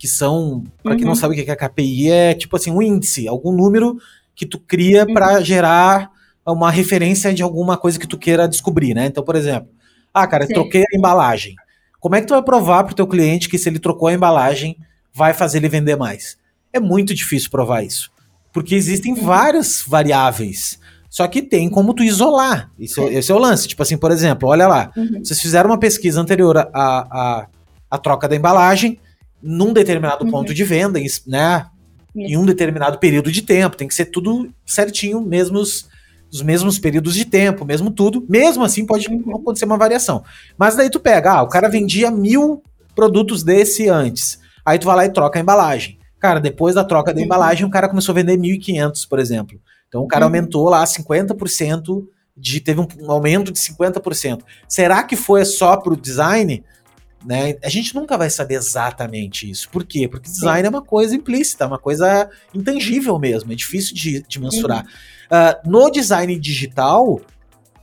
que são, para quem uhum. não sabe o que é KPI, é tipo assim, um índice, algum número que tu cria uhum. para gerar uma referência de alguma coisa que tu queira descobrir, né? Então, por exemplo, ah, cara, Sim. troquei a embalagem. Como é que tu vai provar pro teu cliente que se ele trocou a embalagem, vai fazer ele vender mais? É muito difícil provar isso. Porque existem uhum. várias variáveis. Só que tem como tu isolar. Esse, é, esse é o lance. Tipo assim, por exemplo, olha lá. Uhum. Vocês fizeram uma pesquisa anterior à a, a, troca da embalagem num determinado uhum. ponto de venda, né? Em um determinado período de tempo. Tem que ser tudo certinho, mesmos os mesmos períodos de tempo, mesmo tudo. Mesmo assim, pode uhum. acontecer uma variação. Mas daí tu pega, ah, o cara vendia mil produtos desse antes. Aí tu vai lá e troca a embalagem. Cara, depois da troca da uhum. embalagem, o cara começou a vender 1.500, por exemplo. Então o cara uhum. aumentou lá 50%, de, teve um, um aumento de 50%. Será que foi só para o design? Né? A gente nunca vai saber exatamente isso. Por quê? Porque design Sim. é uma coisa implícita, uma coisa intangível mesmo, é difícil de, de mensurar. Uh, no design digital,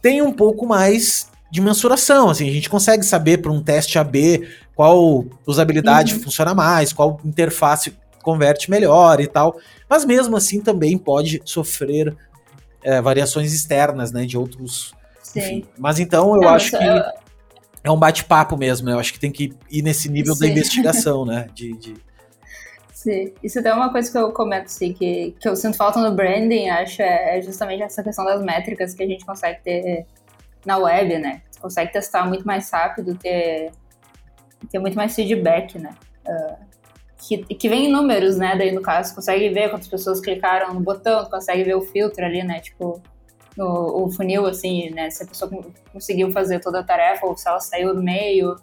tem um pouco mais de mensuração. Assim, a gente consegue saber para um teste AB qual usabilidade uhum. funciona mais, qual interface converte melhor e tal. Mas mesmo assim também pode sofrer é, variações externas, né? De outros. Sim. Enfim. Mas então eu Não, acho que eu... é um bate-papo mesmo. Né? Eu acho que tem que ir nesse nível Sim. da investigação, né? De, de... Sim. Isso até é uma coisa que eu comento, assim, que, que eu sinto falta no branding, acho, é, é justamente essa questão das métricas que a gente consegue ter na web, né? Você consegue testar muito mais rápido, ter, ter muito mais feedback, né? Uh, que, que vem em números, né? Daí, no caso, consegue ver quantas pessoas clicaram no botão, consegue ver o filtro ali, né? Tipo, no, o funil, assim, né? Se a pessoa conseguiu fazer toda a tarefa ou se ela saiu do meio.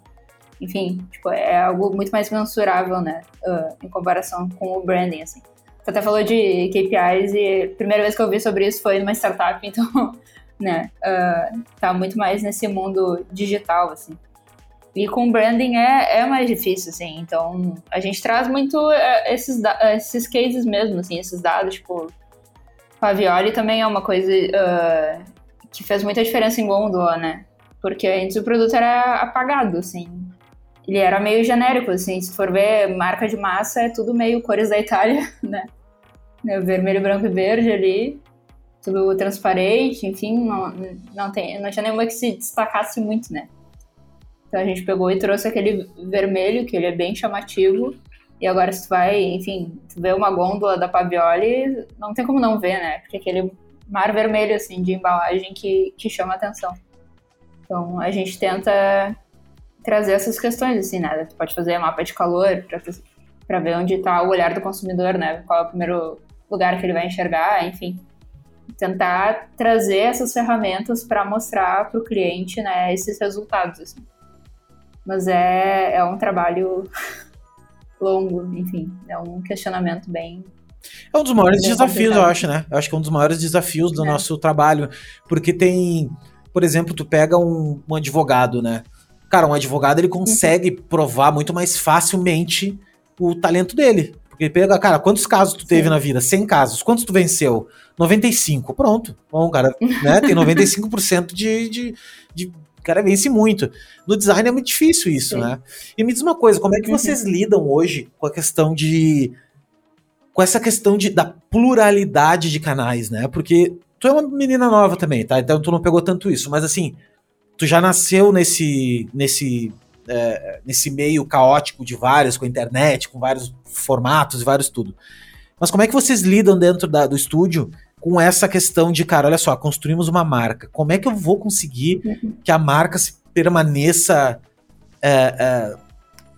Enfim, tipo, é algo muito mais mensurável, né? Uh, em comparação com o branding, assim. Você até falou de KPIs e a primeira vez que eu vi sobre isso foi numa startup, então, né? Uh, tá muito mais nesse mundo digital, assim. E com branding é, é mais difícil, assim. Então, a gente traz muito é, esses, esses cases mesmo, assim, esses dados, tipo... Pavioli também é uma coisa uh, que fez muita diferença em Gondola, né? Porque antes o produto era apagado, assim. Ele era meio genérico, assim. Se for ver marca de massa, é tudo meio cores da Itália, né? Vermelho, branco e verde ali. Tudo transparente, enfim. Não, não, tem, não tinha nenhuma que se destacasse muito, né? Então a gente pegou e trouxe aquele vermelho, que ele é bem chamativo. E agora se tu vai, enfim, tu vê uma gôndola da Pavioli, não tem como não ver, né? Porque aquele mar vermelho, assim, de embalagem que, que chama atenção. Então a gente tenta trazer essas questões, assim, né? Tu pode fazer mapa de calor para ver onde está o olhar do consumidor, né? Qual é o primeiro lugar que ele vai enxergar, enfim. Tentar trazer essas ferramentas para mostrar para o cliente, né, esses resultados, assim. Mas é, é um trabalho longo, enfim, é um questionamento bem. É um dos maiores desafios, eu acho, né? Eu acho que é um dos maiores desafios do é. nosso trabalho. Porque tem, por exemplo, tu pega um, um advogado, né? Cara, um advogado ele consegue uhum. provar muito mais facilmente o talento dele. Porque pega, cara, quantos casos tu teve Sim. na vida? 100 casos. Quantos tu venceu? 95. Pronto. Bom, cara, né? Tem 95% de, de, de cara vence muito. No design é muito difícil isso, Sim. né? E me diz uma coisa, como é que vocês uhum. lidam hoje com a questão de com essa questão de, da pluralidade de canais, né? Porque tu é uma menina nova também, tá? Então tu não pegou tanto isso, mas assim, tu já nasceu nesse nesse é, nesse meio caótico de vários, com a internet, com vários formatos e vários tudo. Mas como é que vocês lidam dentro da, do estúdio com essa questão de, cara, olha só, construímos uma marca. Como é que eu vou conseguir que a marca permaneça é, é,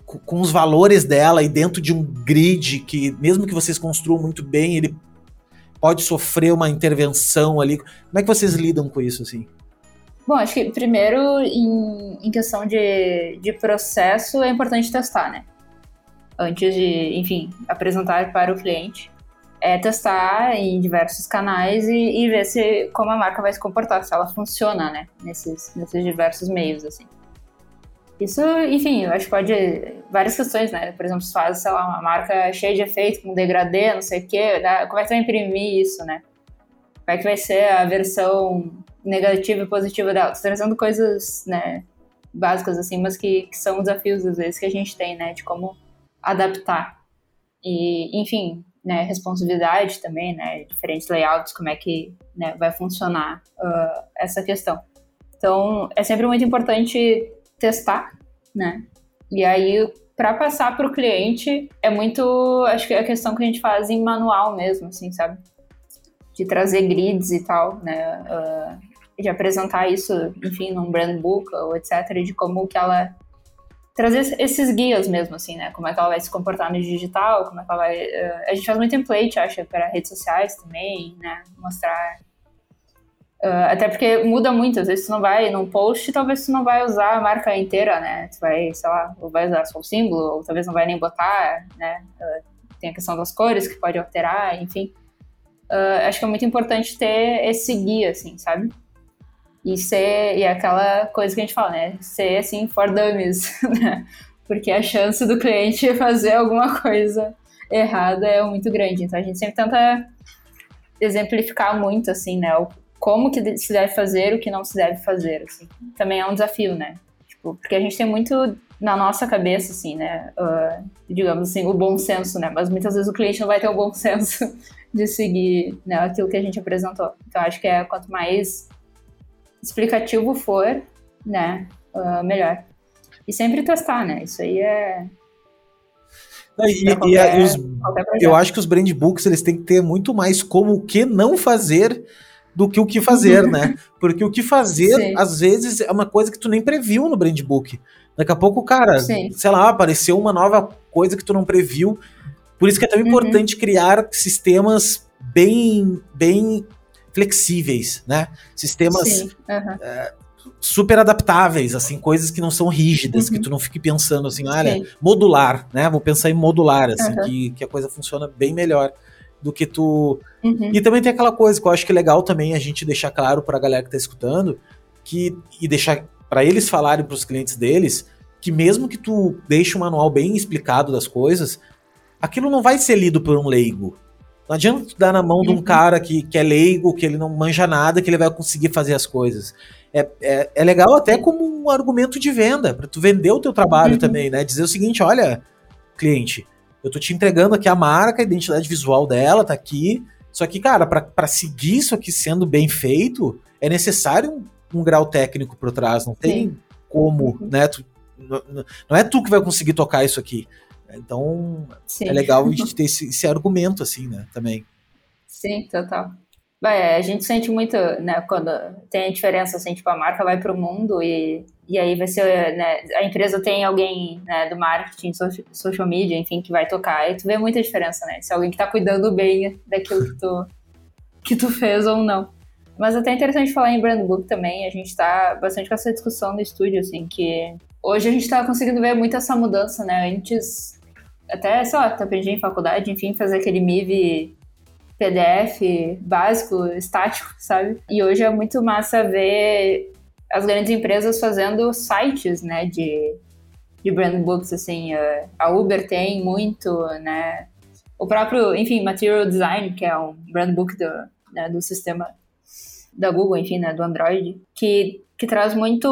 com os valores dela e dentro de um grid que, mesmo que vocês construam muito bem, ele pode sofrer uma intervenção ali. Como é que vocês lidam com isso, assim? Bom, acho que primeiro, em, em questão de, de processo, é importante testar, né? Antes de, enfim, apresentar para o cliente. É testar em diversos canais e, e ver se como a marca vai se comportar, se ela funciona, né? Nesses, nesses diversos meios, assim. Isso, enfim, eu acho que pode. Várias questões, né? Por exemplo, se faz, sei lá, uma marca cheia de efeito, com degradê, não sei o quê, como é que vai imprimir isso, né? Como é que vai ser a versão negativa e positiva dela? Tô trazendo coisas, né, básicas, assim, mas que, que são desafios, às vezes, que a gente tem, né? De como adaptar. E, enfim, né, responsividade também, né? Diferentes layouts, como é que né, vai funcionar uh, essa questão. Então, é sempre muito importante testar, né? E aí, para passar para o cliente, é muito, acho que é a questão que a gente faz em manual mesmo, assim, sabe? De trazer grids e tal, né? Uh, de apresentar isso, enfim, num brand book ou etc, de como que ela trazer esses guias mesmo, assim, né? Como é que ela vai se comportar no digital, como é que ela vai. Uh, a gente faz muito template, acho, para redes sociais também, né? Mostrar Uh, até porque muda muito, às vezes tu não vai num post, talvez tu não vai usar a marca inteira, né? Tu vai, sei lá, ou vai usar só o símbolo, ou talvez não vai nem botar, né? Uh, tem a questão das cores que pode alterar, enfim. Acho que é muito importante ter esse guia, assim, sabe? E ser, e é aquela coisa que a gente fala, né? Ser, assim, for dummies, né? Porque a chance do cliente fazer alguma coisa errada é muito grande. Então a gente sempre tenta exemplificar muito, assim, né? O, como que se deve fazer, o que não se deve fazer, assim. Também é um desafio, né? Tipo, porque a gente tem muito na nossa cabeça, assim, né? Uh, digamos assim, o bom senso, né? Mas muitas vezes o cliente não vai ter o bom senso de seguir né, aquilo que a gente apresentou. Então, acho que é quanto mais explicativo for, né? Uh, melhor. E sempre testar, né? Isso aí é, e, qualquer, e, os, eu acho que os brand books eles têm que ter muito mais como o que não fazer do que o que fazer, né? Porque o que fazer, Sim. às vezes, é uma coisa que tu nem previu no brand book. Daqui a pouco, cara, Sim. sei lá, apareceu uma nova coisa que tu não previu. Por isso que é tão uhum. importante criar sistemas bem, bem flexíveis, né? Sistemas uhum. é, super adaptáveis, assim, coisas que não são rígidas, uhum. que tu não fique pensando assim, olha, Sim. modular, né? Vou pensar em modular, assim, que, que a coisa funciona bem melhor do que tu. Uhum. E também tem aquela coisa que eu acho que é legal também a gente deixar claro para a galera que tá escutando que e deixar para eles falarem para os clientes deles que mesmo que tu deixe um manual bem explicado das coisas, aquilo não vai ser lido por um leigo. Não adianta tu dar na mão uhum. de um uhum. cara que, que é leigo, que ele não manja nada, que ele vai conseguir fazer as coisas. É, é, é legal até como um argumento de venda, para tu vender o teu trabalho uhum. também, né? Dizer o seguinte, olha, cliente, eu tô te entregando aqui a marca, a identidade visual dela tá aqui. Só que, cara, para seguir isso aqui sendo bem feito, é necessário um, um grau técnico por trás. Não tem Sim. como, uhum. né? Tu, não, não é tu que vai conseguir tocar isso aqui. Então, Sim. é legal a gente ter esse, esse argumento, assim, né? Também. Sim, total. Vai, a gente sente muito, né, quando tem a diferença, assim, tipo, a marca vai para o mundo e, e aí vai ser, né, a empresa tem alguém, né, do marketing, social media, enfim, que vai tocar, e tu vê muita diferença, né, se é alguém que tá cuidando bem daquilo que tu, que tu fez ou não. Mas até é interessante falar em brand book também, a gente tá bastante com essa discussão no estúdio, assim, que hoje a gente tá conseguindo ver muito essa mudança, né, antes, até, sei lá, aprendi em faculdade, enfim, fazer aquele MIV PDF básico, estático, sabe? E hoje é muito massa ver as grandes empresas fazendo sites, né, de, de brand books, assim, a Uber tem muito, né, o próprio, enfim, Material Design, que é um brand book do, né, do sistema da Google, enfim, né, do Android, que, que traz muito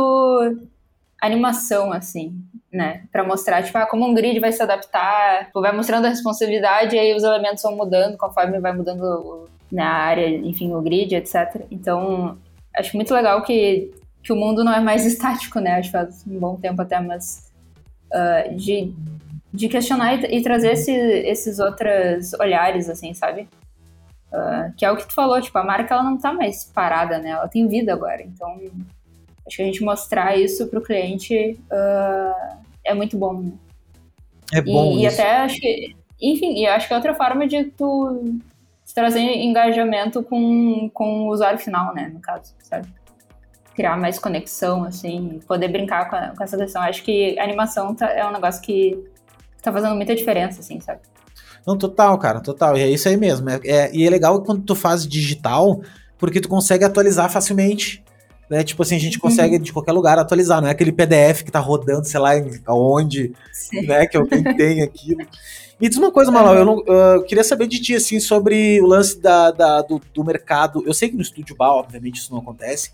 animação, assim, né? Para mostrar, tipo, ah, como um grid vai se adaptar, tipo, vai mostrando a responsabilidade e aí os elementos vão mudando conforme vai mudando na né, área, enfim, o grid, etc. Então, acho muito legal que, que o mundo não é mais estático, né? Acho que faz um bom tempo até, mas uh, de de questionar e, e trazer esse, esses outros olhares, assim, sabe? Uh, que é o que tu falou, tipo, a marca ela não tá mais parada, né? Ela tem vida agora. Então, acho que a gente mostrar isso pro cliente uh, é muito bom, né? É bom. E, e, até acho que. Enfim, e acho que é outra forma de tu trazer engajamento com, com o usuário final, né? No caso, sabe? Criar mais conexão, assim, poder brincar com, a, com essa questão. Acho que animação tá, é um negócio que tá fazendo muita diferença, assim, sabe? Não, total, cara, total. E é isso aí mesmo. É, é, e é legal quando tu faz digital, porque tu consegue atualizar facilmente. Né? Tipo assim, a gente consegue uhum. de qualquer lugar atualizar, não é aquele PDF que tá rodando, sei lá, aonde, né? Que alguém tem aquilo. Me diz uma coisa, Malau, eu, não, eu queria saber de ti, assim, sobre o lance da, da do, do, mercado. Eu sei que no estúdio bar, obviamente, isso não acontece,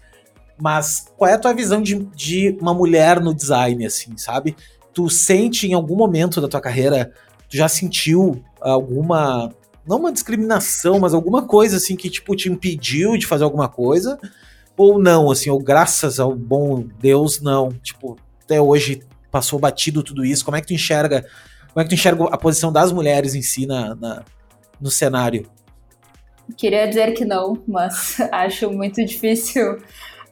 mas qual é a tua visão de, de uma mulher no design, assim, sabe? Tu sente em algum momento da tua carreira, tu já sentiu alguma, não uma discriminação, mas alguma coisa, assim, que, tipo, te impediu de fazer alguma coisa? Ou não, assim, ou graças ao bom Deus, não. Tipo, até hoje passou batido tudo isso. Como é que tu enxerga? Como é que tu enxerga a posição das mulheres em si na, na no cenário? Queria dizer que não, mas acho muito difícil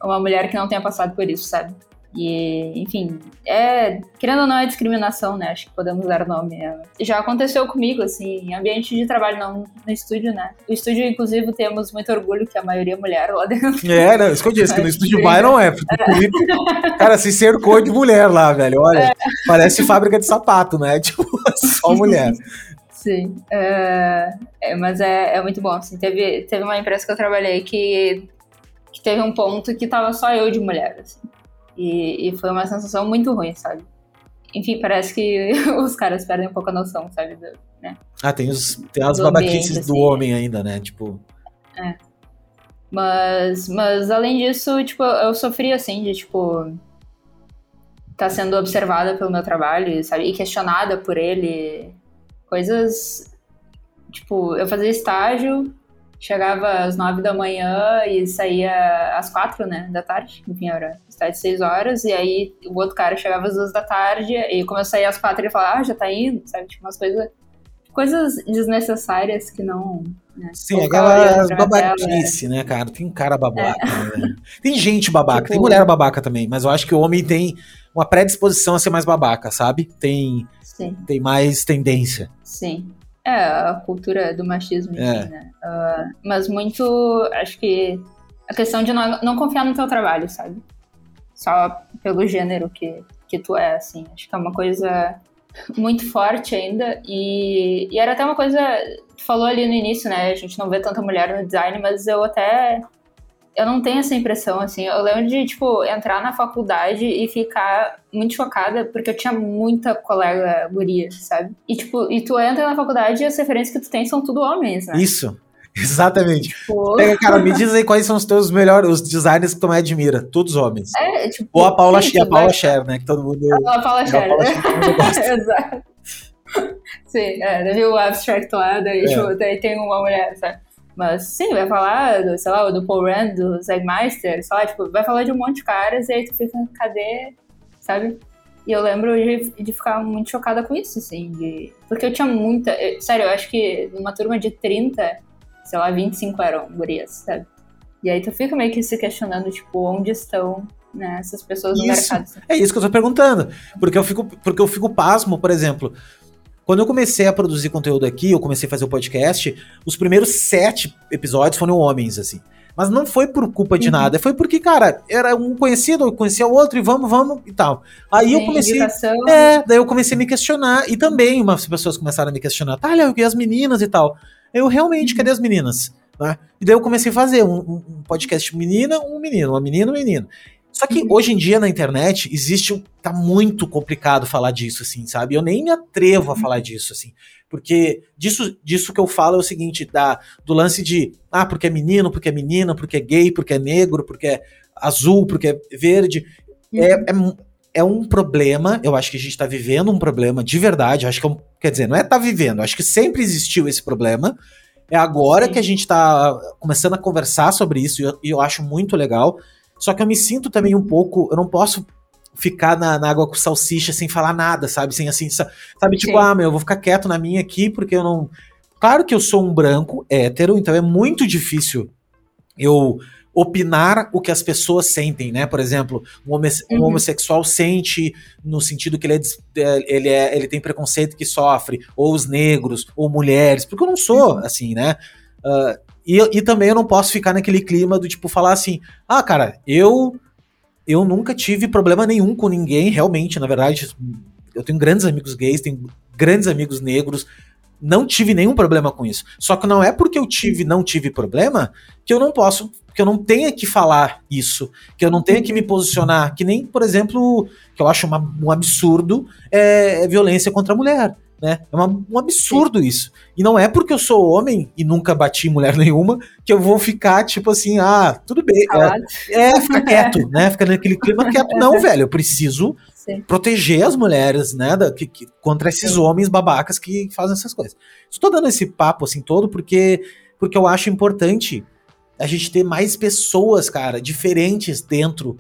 uma mulher que não tenha passado por isso, sabe? E, enfim, é, querendo ou não, é discriminação, né? Acho que podemos dar o nome. É, já aconteceu comigo, assim, em ambiente de trabalho, não no estúdio, né? O estúdio, inclusive, temos muito orgulho que a maioria é mulher lá dentro. É, não, isso que eu disse, que no estúdio Byron é. Porque é. Cara, se cercou de mulher lá, velho. Olha, é. parece fábrica de sapato, né? Tipo, só mulher. Sim, é, é, mas é, é muito bom. Assim, teve, teve uma empresa que eu trabalhei que, que teve um ponto que tava só eu de mulher. Assim. E, e foi uma sensação muito ruim, sabe? Enfim, parece que os caras perdem um pouco a noção, sabe? Do, né? Ah, tem, os, tem as do babaquices ambiente, do assim. homem ainda, né? Tipo. É. Mas, mas além disso, tipo, eu sofri assim de tipo tá sendo observada pelo meu trabalho, sabe? E questionada por ele. Coisas. Tipo, eu fazia estágio chegava às nove da manhã e saía às quatro, né, da tarde. Enfim, era estágio de seis horas. E aí o outro cara chegava às duas da tarde e como eu saía às quatro, ele falava, ah, já tá indo, sabe? Tipo, umas coisas... Coisas desnecessárias que não... Né? Sim, aquela babaquice, né, cara? Tem um cara babaca, é. né? Tem gente babaca, tipo... tem mulher babaca também, mas eu acho que o homem tem uma predisposição a ser mais babaca, sabe? Tem, Sim. tem mais tendência. Sim. É, a cultura do machismo, enfim, é. né? Uh, mas muito, acho que a questão de não, não confiar no teu trabalho, sabe? Só pelo gênero que, que tu é, assim. Acho que é uma coisa muito forte ainda. E, e era até uma coisa. Tu falou ali no início, né? A gente não vê tanta mulher no design, mas eu até eu não tenho essa impressão, assim. Eu lembro de, tipo, entrar na faculdade e ficar muito chocada, porque eu tinha muita colega guria, sabe? E, tipo, e tu entra na faculdade e as referências que tu tem são tudo homens, né? Isso. Exatamente. Tipo... Pega, cara, me diz aí quais são os teus melhores, os designers que tu mais admira. Todos homens. É, tipo. Ou a Paula, sim, a Paula Scher, né? Que todo mundo. A Paula Scher. Exato. Sim, é, viu o abstract lá, daí, é. tipo, daí tem uma mulher, sabe? Mas sim, vai falar, do, sei lá, do Paul Rand, do Zegmeister, sei lá, tipo, vai falar de um monte de caras e aí tu fica, cadê, sabe? E eu lembro de, de ficar muito chocada com isso, assim, de, porque eu tinha muita. Eu, sério, eu acho que numa turma de 30, sei lá, 25 eram gurias, sabe? E aí tu fica meio que se questionando, tipo, onde estão né, essas pessoas no isso, mercado. É isso que eu tô perguntando. Porque eu fico, porque eu fico pasmo, por exemplo. Quando eu comecei a produzir conteúdo aqui, eu comecei a fazer o podcast, os primeiros sete episódios foram homens, assim. Mas não foi por culpa de uhum. nada, foi porque, cara, era um conhecido, eu conhecia o outro e vamos, vamos e tal. Aí Sim, eu comecei. É, daí eu comecei a me questionar e também umas pessoas começaram a me questionar, tá, Léo, e as meninas e tal. Eu realmente, uhum. cadê as meninas? Né? E daí eu comecei a fazer um, um podcast menina, um menino, uma menina, um menino. Só que uhum. hoje em dia na internet existe tá muito complicado falar disso assim, sabe? Eu nem me atrevo a uhum. falar disso assim, porque disso, disso que eu falo é o seguinte, da do lance de ah, porque é menino, porque é menina, porque é gay, porque é negro, porque é azul, porque é verde. É, uhum. é, é um problema, eu acho que a gente tá vivendo um problema de verdade, acho que é um, quer dizer, não é tá vivendo, acho que sempre existiu esse problema. É agora Sim. que a gente tá começando a conversar sobre isso e eu, eu acho muito legal. Só que eu me sinto também um pouco. Eu não posso ficar na, na, água com salsicha sem falar nada, sabe? Sem assim, sabe? Tipo, Sim. ah, meu, eu vou ficar quieto na minha aqui porque eu não. Claro que eu sou um branco hétero, então é muito difícil eu opinar o que as pessoas sentem, né? Por exemplo, um, uhum. um homossexual sente no sentido que ele, é, é, ele, é, ele tem preconceito que sofre, ou os negros, ou mulheres, porque eu não sou uhum. assim, né? Uh, e, e também eu não posso ficar naquele clima do tipo falar assim, ah, cara, eu eu nunca tive problema nenhum com ninguém, realmente, na verdade, eu tenho grandes amigos gays, tenho grandes amigos negros, não tive nenhum problema com isso. Só que não é porque eu tive, não tive problema, que eu não posso, que eu não tenha que falar isso, que eu não tenha que me posicionar, que nem, por exemplo, que eu acho uma, um absurdo, é, é violência contra a mulher né? É uma, um absurdo Sim. isso. E não é porque eu sou homem e nunca bati mulher nenhuma que eu vou ficar tipo assim, ah, tudo bem. É, é ficar quieto, né? Ficar naquele clima quieto. Não, velho, eu preciso Sim. proteger as mulheres, né? Da, que, que, contra esses Sim. homens babacas que fazem essas coisas. Estou dando esse papo assim todo porque, porque eu acho importante a gente ter mais pessoas, cara, diferentes dentro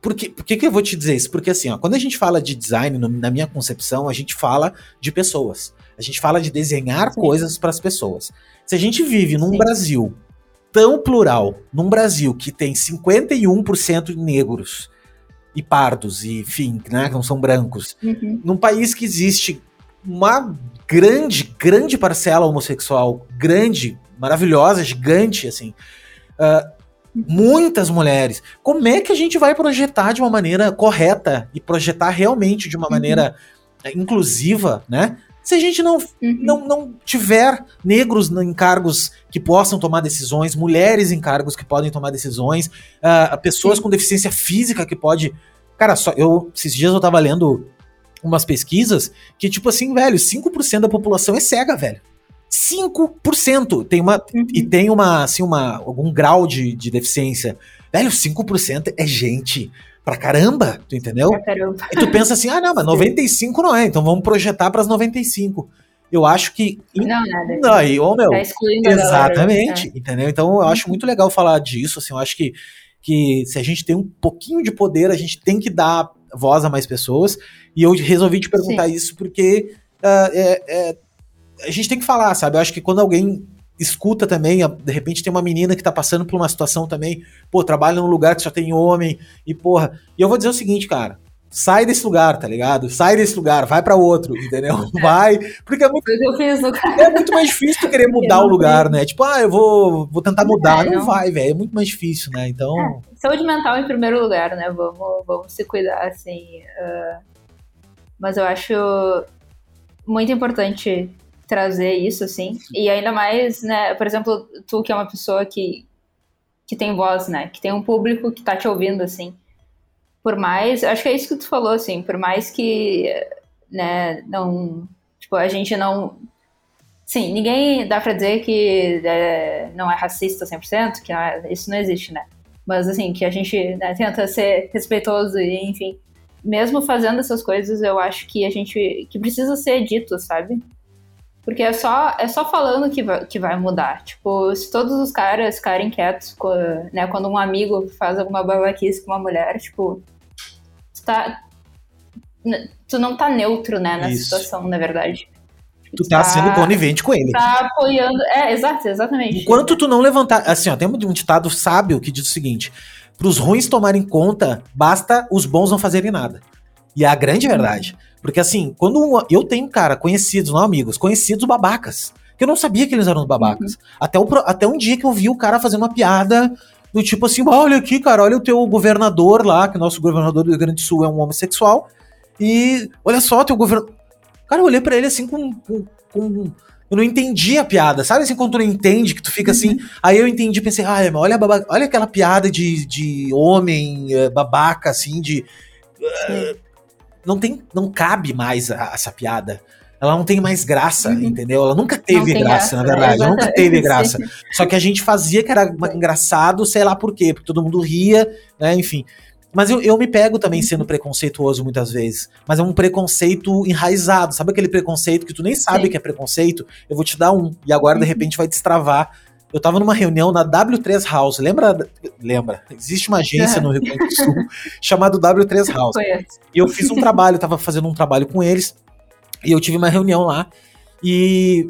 por, que, por que, que eu vou te dizer isso? Porque assim, ó, quando a gente fala de design, no, na minha concepção, a gente fala de pessoas. A gente fala de desenhar Sim. coisas para as pessoas. Se a gente vive num Sim. Brasil tão plural, num Brasil que tem 51% de negros e pardos, e enfim, né, que não são brancos, uhum. num país que existe uma grande, grande parcela homossexual, grande, maravilhosa, gigante, assim. Uh, muitas mulheres. Como é que a gente vai projetar de uma maneira correta e projetar realmente de uma uhum. maneira eh, inclusiva, né? Se a gente não, uhum. não, não tiver negros em cargos que possam tomar decisões, mulheres em cargos que podem tomar decisões, uh, pessoas Sim. com deficiência física que pode. Cara, só eu esses dias eu tava lendo umas pesquisas que, tipo assim, velho, 5% da população é cega, velho. 5% tem uma uhum. e tem uma assim uma algum grau de, de deficiência. Velho, 5% é gente pra caramba, tu entendeu? Pra caramba. E tu pensa assim: "Ah, não, mas 95 não é, então vamos projetar para as 95". Eu acho que Não, nada. Não, aí, ô, meu, tá exatamente, galera, é. entendeu? Então eu acho muito legal falar disso, assim, eu acho que que se a gente tem um pouquinho de poder, a gente tem que dar voz a mais pessoas. E eu resolvi te perguntar Sim. isso porque uh, é, é a gente tem que falar, sabe? Eu acho que quando alguém escuta também, de repente tem uma menina que tá passando por uma situação também, pô, trabalha num lugar que só tem homem, e porra. E eu vou dizer o seguinte, cara. Sai desse lugar, tá ligado? Sai desse lugar, vai para outro, entendeu? Vai. Porque é muito, é muito mais difícil tu querer mudar o lugar, né? Tipo, ah, eu vou, vou tentar mudar. É, não, não, vai, velho. É muito mais difícil, né? Então. É, saúde mental em primeiro lugar, né? Vamos, vamos se cuidar, assim. Uh... Mas eu acho muito importante trazer isso, assim. E ainda mais, né, por exemplo, tu que é uma pessoa que, que tem voz, né? Que tem um público que tá te ouvindo, assim. Por mais. Acho que é isso que tu falou, assim. Por mais que, né, não. Tipo, a gente não. Sim, ninguém dá pra dizer que é, não é racista 100%, que não é, isso não existe, né? Mas, assim, que a gente né, tenta ser respeitoso e, enfim. Mesmo fazendo essas coisas, eu acho que a gente. que precisa ser dito, sabe? Porque é só, é só falando que vai, que vai mudar. Tipo, se todos os caras ficarem quietos, né, quando um amigo faz alguma babaquice com uma mulher, tipo, tu, tá, tu não tá neutro, né, na Isso. situação, na verdade. Tu tá, tá, sendo conivente com ele. Tá apoiando. É, exato, exatamente. Enquanto tu não levantar. Assim, ó, tem um ditado sábio que diz o seguinte: pros ruins tomarem conta, basta os bons não fazerem nada. E é a grande verdade. Porque assim, quando um, eu tenho, cara, conhecidos, não amigos, conhecidos babacas. Que eu não sabia que eles eram babacas. Uhum. Até, o, até um dia que eu vi o cara fazendo uma piada do tipo assim: olha aqui, cara, olha o teu governador lá, que o nosso governador do Rio Grande do Sul é um homossexual. E olha só, teu governador. Cara, eu olhei pra ele assim com, com, com. eu não entendi a piada, sabe assim, quando tu não entende, que tu fica assim. Uhum. Aí eu entendi, pensei, ah, olha, babaca, olha aquela piada de, de homem eh, babaca, assim, de. Não tem, não cabe mais a, essa piada. Ela não tem mais graça, uhum. entendeu? Ela nunca teve graça, graça, na verdade. Ela nunca teve graça. Só que a gente fazia que era engraçado, sei lá por quê, porque todo mundo ria, né? Enfim. Mas eu, eu me pego também sendo preconceituoso muitas vezes. Mas é um preconceito enraizado. Sabe aquele preconceito que tu nem sabe Sim. que é preconceito? Eu vou te dar um. E agora, de uhum. repente, vai destravar Eu tava numa reunião na W3 House, lembra? Lembra? Existe uma agência no Rio Grande do Sul chamada W3 House. E eu fiz um trabalho, tava fazendo um trabalho com eles, e eu tive uma reunião lá, e,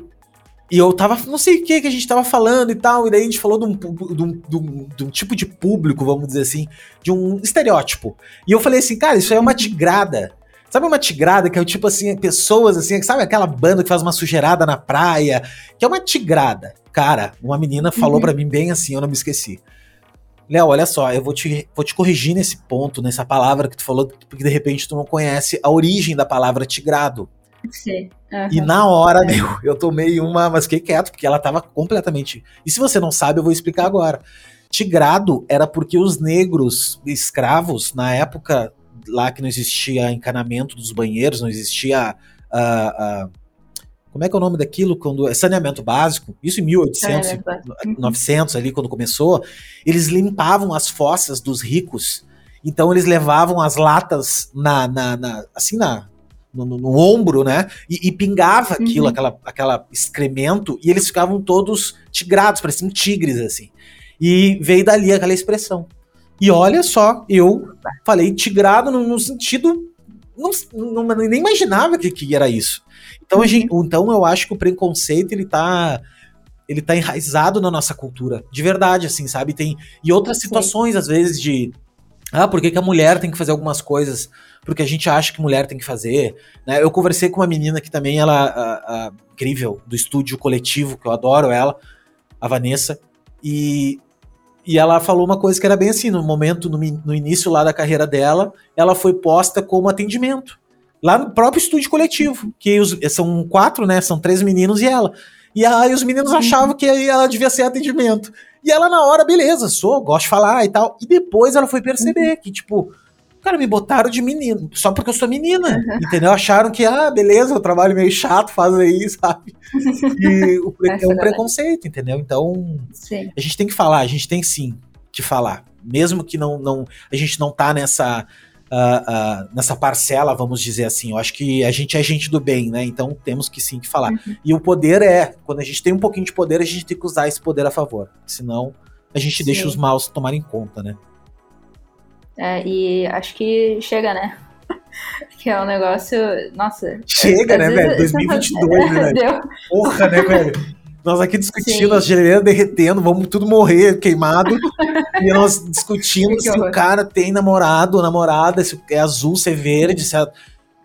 e eu tava, não sei o que que a gente tava falando e tal, e daí a gente falou de um, de, um, de, um, de um tipo de público, vamos dizer assim, de um estereótipo. E eu falei assim, cara, isso aí é uma tigrada. Sabe uma tigrada que é o tipo assim, pessoas assim, sabe aquela banda que faz uma sujeirada na praia, que é uma tigrada. Cara, uma menina falou uhum. para mim bem assim, eu não me esqueci. Léo, olha só, eu vou te, vou te corrigir nesse ponto, nessa palavra que tu falou, porque de repente tu não conhece a origem da palavra tigrado. Sim. Uhum. E na hora, meu, eu tomei uma, mas fiquei quieto, porque ela tava completamente. E se você não sabe, eu vou explicar agora. Tigrado era porque os negros escravos, na época lá que não existia encanamento dos banheiros, não existia. Uh, uh, como é que é o nome daquilo? quando é Saneamento básico, isso em 1800, é, 900 ali, quando começou, eles limpavam as fossas dos ricos. Então eles levavam as latas na, na, na assim na, no, no, no, ombro, né? E, e pingava uhum. aquilo, aquela, aquela excremento, e eles ficavam todos tigrados, pareciam tigres, assim. E veio dali aquela expressão. E olha só, eu falei tigrado no, no sentido. Não, não, nem imaginava que, que era isso. Então, gente, então eu acho que o preconceito ele tá ele tá enraizado na nossa cultura, de verdade, assim, sabe? Tem e outras situações às vezes de ah, por que, que, a mulher tem que fazer algumas coisas? Porque a gente acha que mulher tem que fazer. Né? Eu conversei com uma menina que também ela a, a, incrível do estúdio coletivo que eu adoro ela, a Vanessa, e e ela falou uma coisa que era bem assim, no momento, no, no início lá da carreira dela, ela foi posta como atendimento. Lá no próprio estúdio coletivo, que os, são quatro, né? São três meninos e ela. E aí os meninos achavam que ela devia ser atendimento. E ela, na hora, beleza, sou, gosto de falar e tal. E depois ela foi perceber que, tipo, Cara, me botaram de menino, só porque eu sou menina, entendeu? Acharam que, ah, beleza, o trabalho meio chato, faz aí, sabe? E o, é um preconceito, entendeu? Então, sim. a gente tem que falar, a gente tem sim que falar. Mesmo que não, não a gente não tá nessa, uh, uh, nessa parcela, vamos dizer assim. Eu acho que a gente é gente do bem, né? Então temos que sim que falar. Uhum. E o poder é, quando a gente tem um pouquinho de poder, a gente tem que usar esse poder a favor. Senão, a gente sim. deixa os maus tomarem conta, né? É, e acho que chega, né? que é um negócio. Nossa. Chega, né, velho? 2022, né, velho? Porra, né, velho? Nós aqui discutindo, Sim. as geleiras derretendo, vamos tudo morrer queimado. e nós discutindo se o cara tem namorado ou namorada, se é azul, se é verde, se é...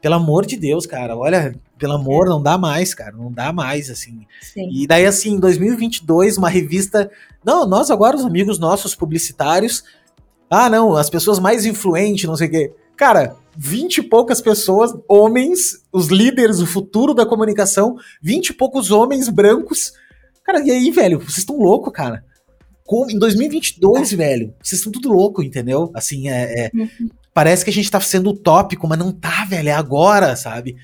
Pelo amor de Deus, cara, olha, pelo amor, não dá mais, cara, não dá mais, assim. Sim. E daí, assim, em 2022, uma revista. Não, nós agora, os amigos nossos publicitários, ah, não, as pessoas mais influentes, não sei o quê. Cara, vinte e poucas pessoas, homens, os líderes, o futuro da comunicação, vinte e poucos homens brancos. Cara, e aí, velho? Vocês estão loucos, cara. Como, em 2022, é. velho, vocês estão tudo louco, entendeu? Assim, é, é uhum. parece que a gente tá sendo utópico, mas não tá, velho, é agora, sabe?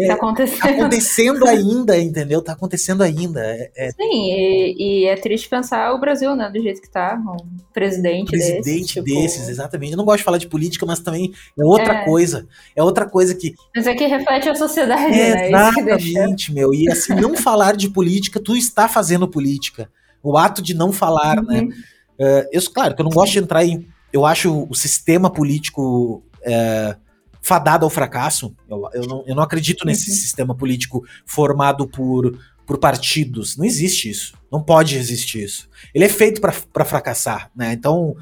É, tá acontecendo. Acontecendo ainda, entendeu? Tá acontecendo ainda. É, é... Sim, e, e, é triste pensar o Brasil, né? Do jeito que tá, um presidente, presidente desse, tipo... desses, exatamente. Eu não gosto de falar de política, mas também é outra é. coisa. É outra coisa que. Mas é que reflete a sociedade, é, né? Exatamente, meu. E assim, não falar de política, tu está fazendo política. O ato de não falar, né? uhum. né? Uh, eu, claro, que eu não gosto de entrar em. Eu acho o sistema político. Uh, fadado ao fracasso. Eu, eu, não, eu não acredito nesse uhum. sistema político formado por, por partidos. Não existe isso. Não pode existir isso. Ele é feito para fracassar, né? Então,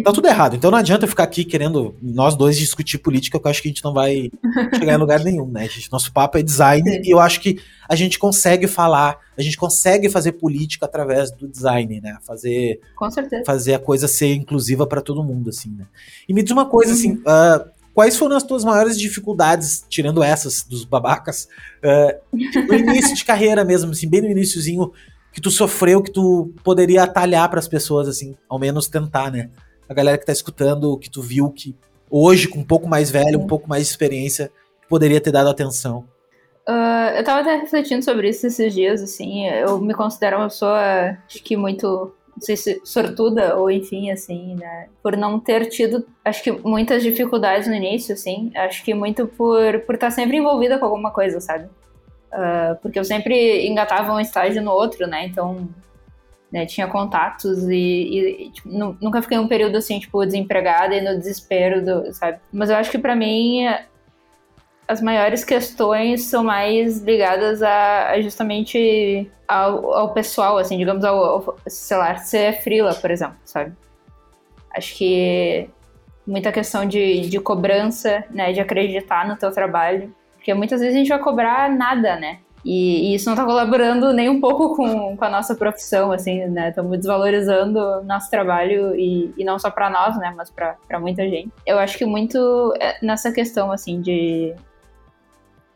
tá uhum. tudo errado. Então não adianta eu ficar aqui querendo nós dois discutir política, que eu acho que a gente não vai chegar em lugar nenhum, né? Gente, nosso papo é design Sim. e eu acho que a gente consegue falar, a gente consegue fazer política através do design, né? Fazer, fazer a coisa ser inclusiva para todo mundo, assim, né? E me diz uma coisa, assim, uhum. assim, uh, Quais foram as tuas maiores dificuldades, tirando essas dos babacas, uh, no início de carreira mesmo, assim, bem no iníciozinho, que tu sofreu, que tu poderia atalhar para as pessoas, assim, ao menos tentar, né? A galera que tá escutando, que tu viu que hoje, com um pouco mais velho, um pouco mais de experiência, poderia ter dado atenção. Uh, eu tava até refletindo sobre isso esses dias, assim, eu me considero uma pessoa, acho que muito não sei se sortuda ou enfim, assim, né? Por não ter tido, acho que muitas dificuldades no início, assim. Acho que muito por por estar sempre envolvida com alguma coisa, sabe? Uh, porque eu sempre engatava um estágio no outro, né? Então, né, tinha contatos e, e tipo, nunca fiquei um período assim, tipo, desempregada e no desespero, do, sabe? Mas eu acho que para mim as maiores questões são mais ligadas a, a justamente ao, ao, pessoal, assim, digamos, ao, ao, sei lá, ser frila, por exemplo, sabe? Acho que muita questão de, de cobrança, né, de acreditar no teu trabalho, porque muitas vezes a gente vai cobrar nada, né? E, e, isso não está colaborando nem um pouco com, com a nossa profissão, assim, né? Estamos desvalorizando nosso trabalho e, e não só para nós, né? Mas para muita gente. Eu acho que muito é nessa questão, assim, de,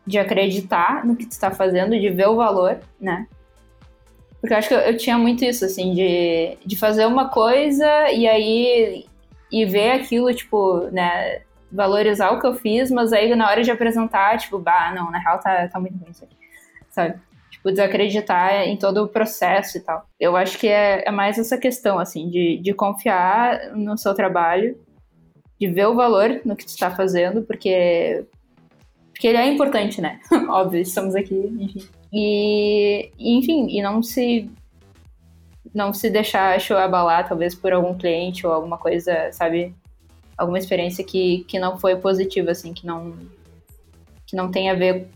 de acreditar no que tu está fazendo, de ver o valor, né? Porque eu acho que eu, tinha muito isso, assim, de, de fazer uma coisa e aí e ver aquilo, tipo, né? Valorizar o que eu fiz, mas aí na hora de apresentar, tipo, bah, não, na real tá, tá muito ruim isso aqui sabe? Tipo, desacreditar em todo o processo e tal. Eu acho que é, é mais essa questão, assim, de, de confiar no seu trabalho, de ver o valor no que tu está fazendo, porque, porque ele é importante, né? Óbvio, estamos aqui, enfim. E, enfim, e não se não se deixar acho, abalar, talvez, por algum cliente ou alguma coisa, sabe? Alguma experiência que, que não foi positiva, assim, que não, que não tem a ver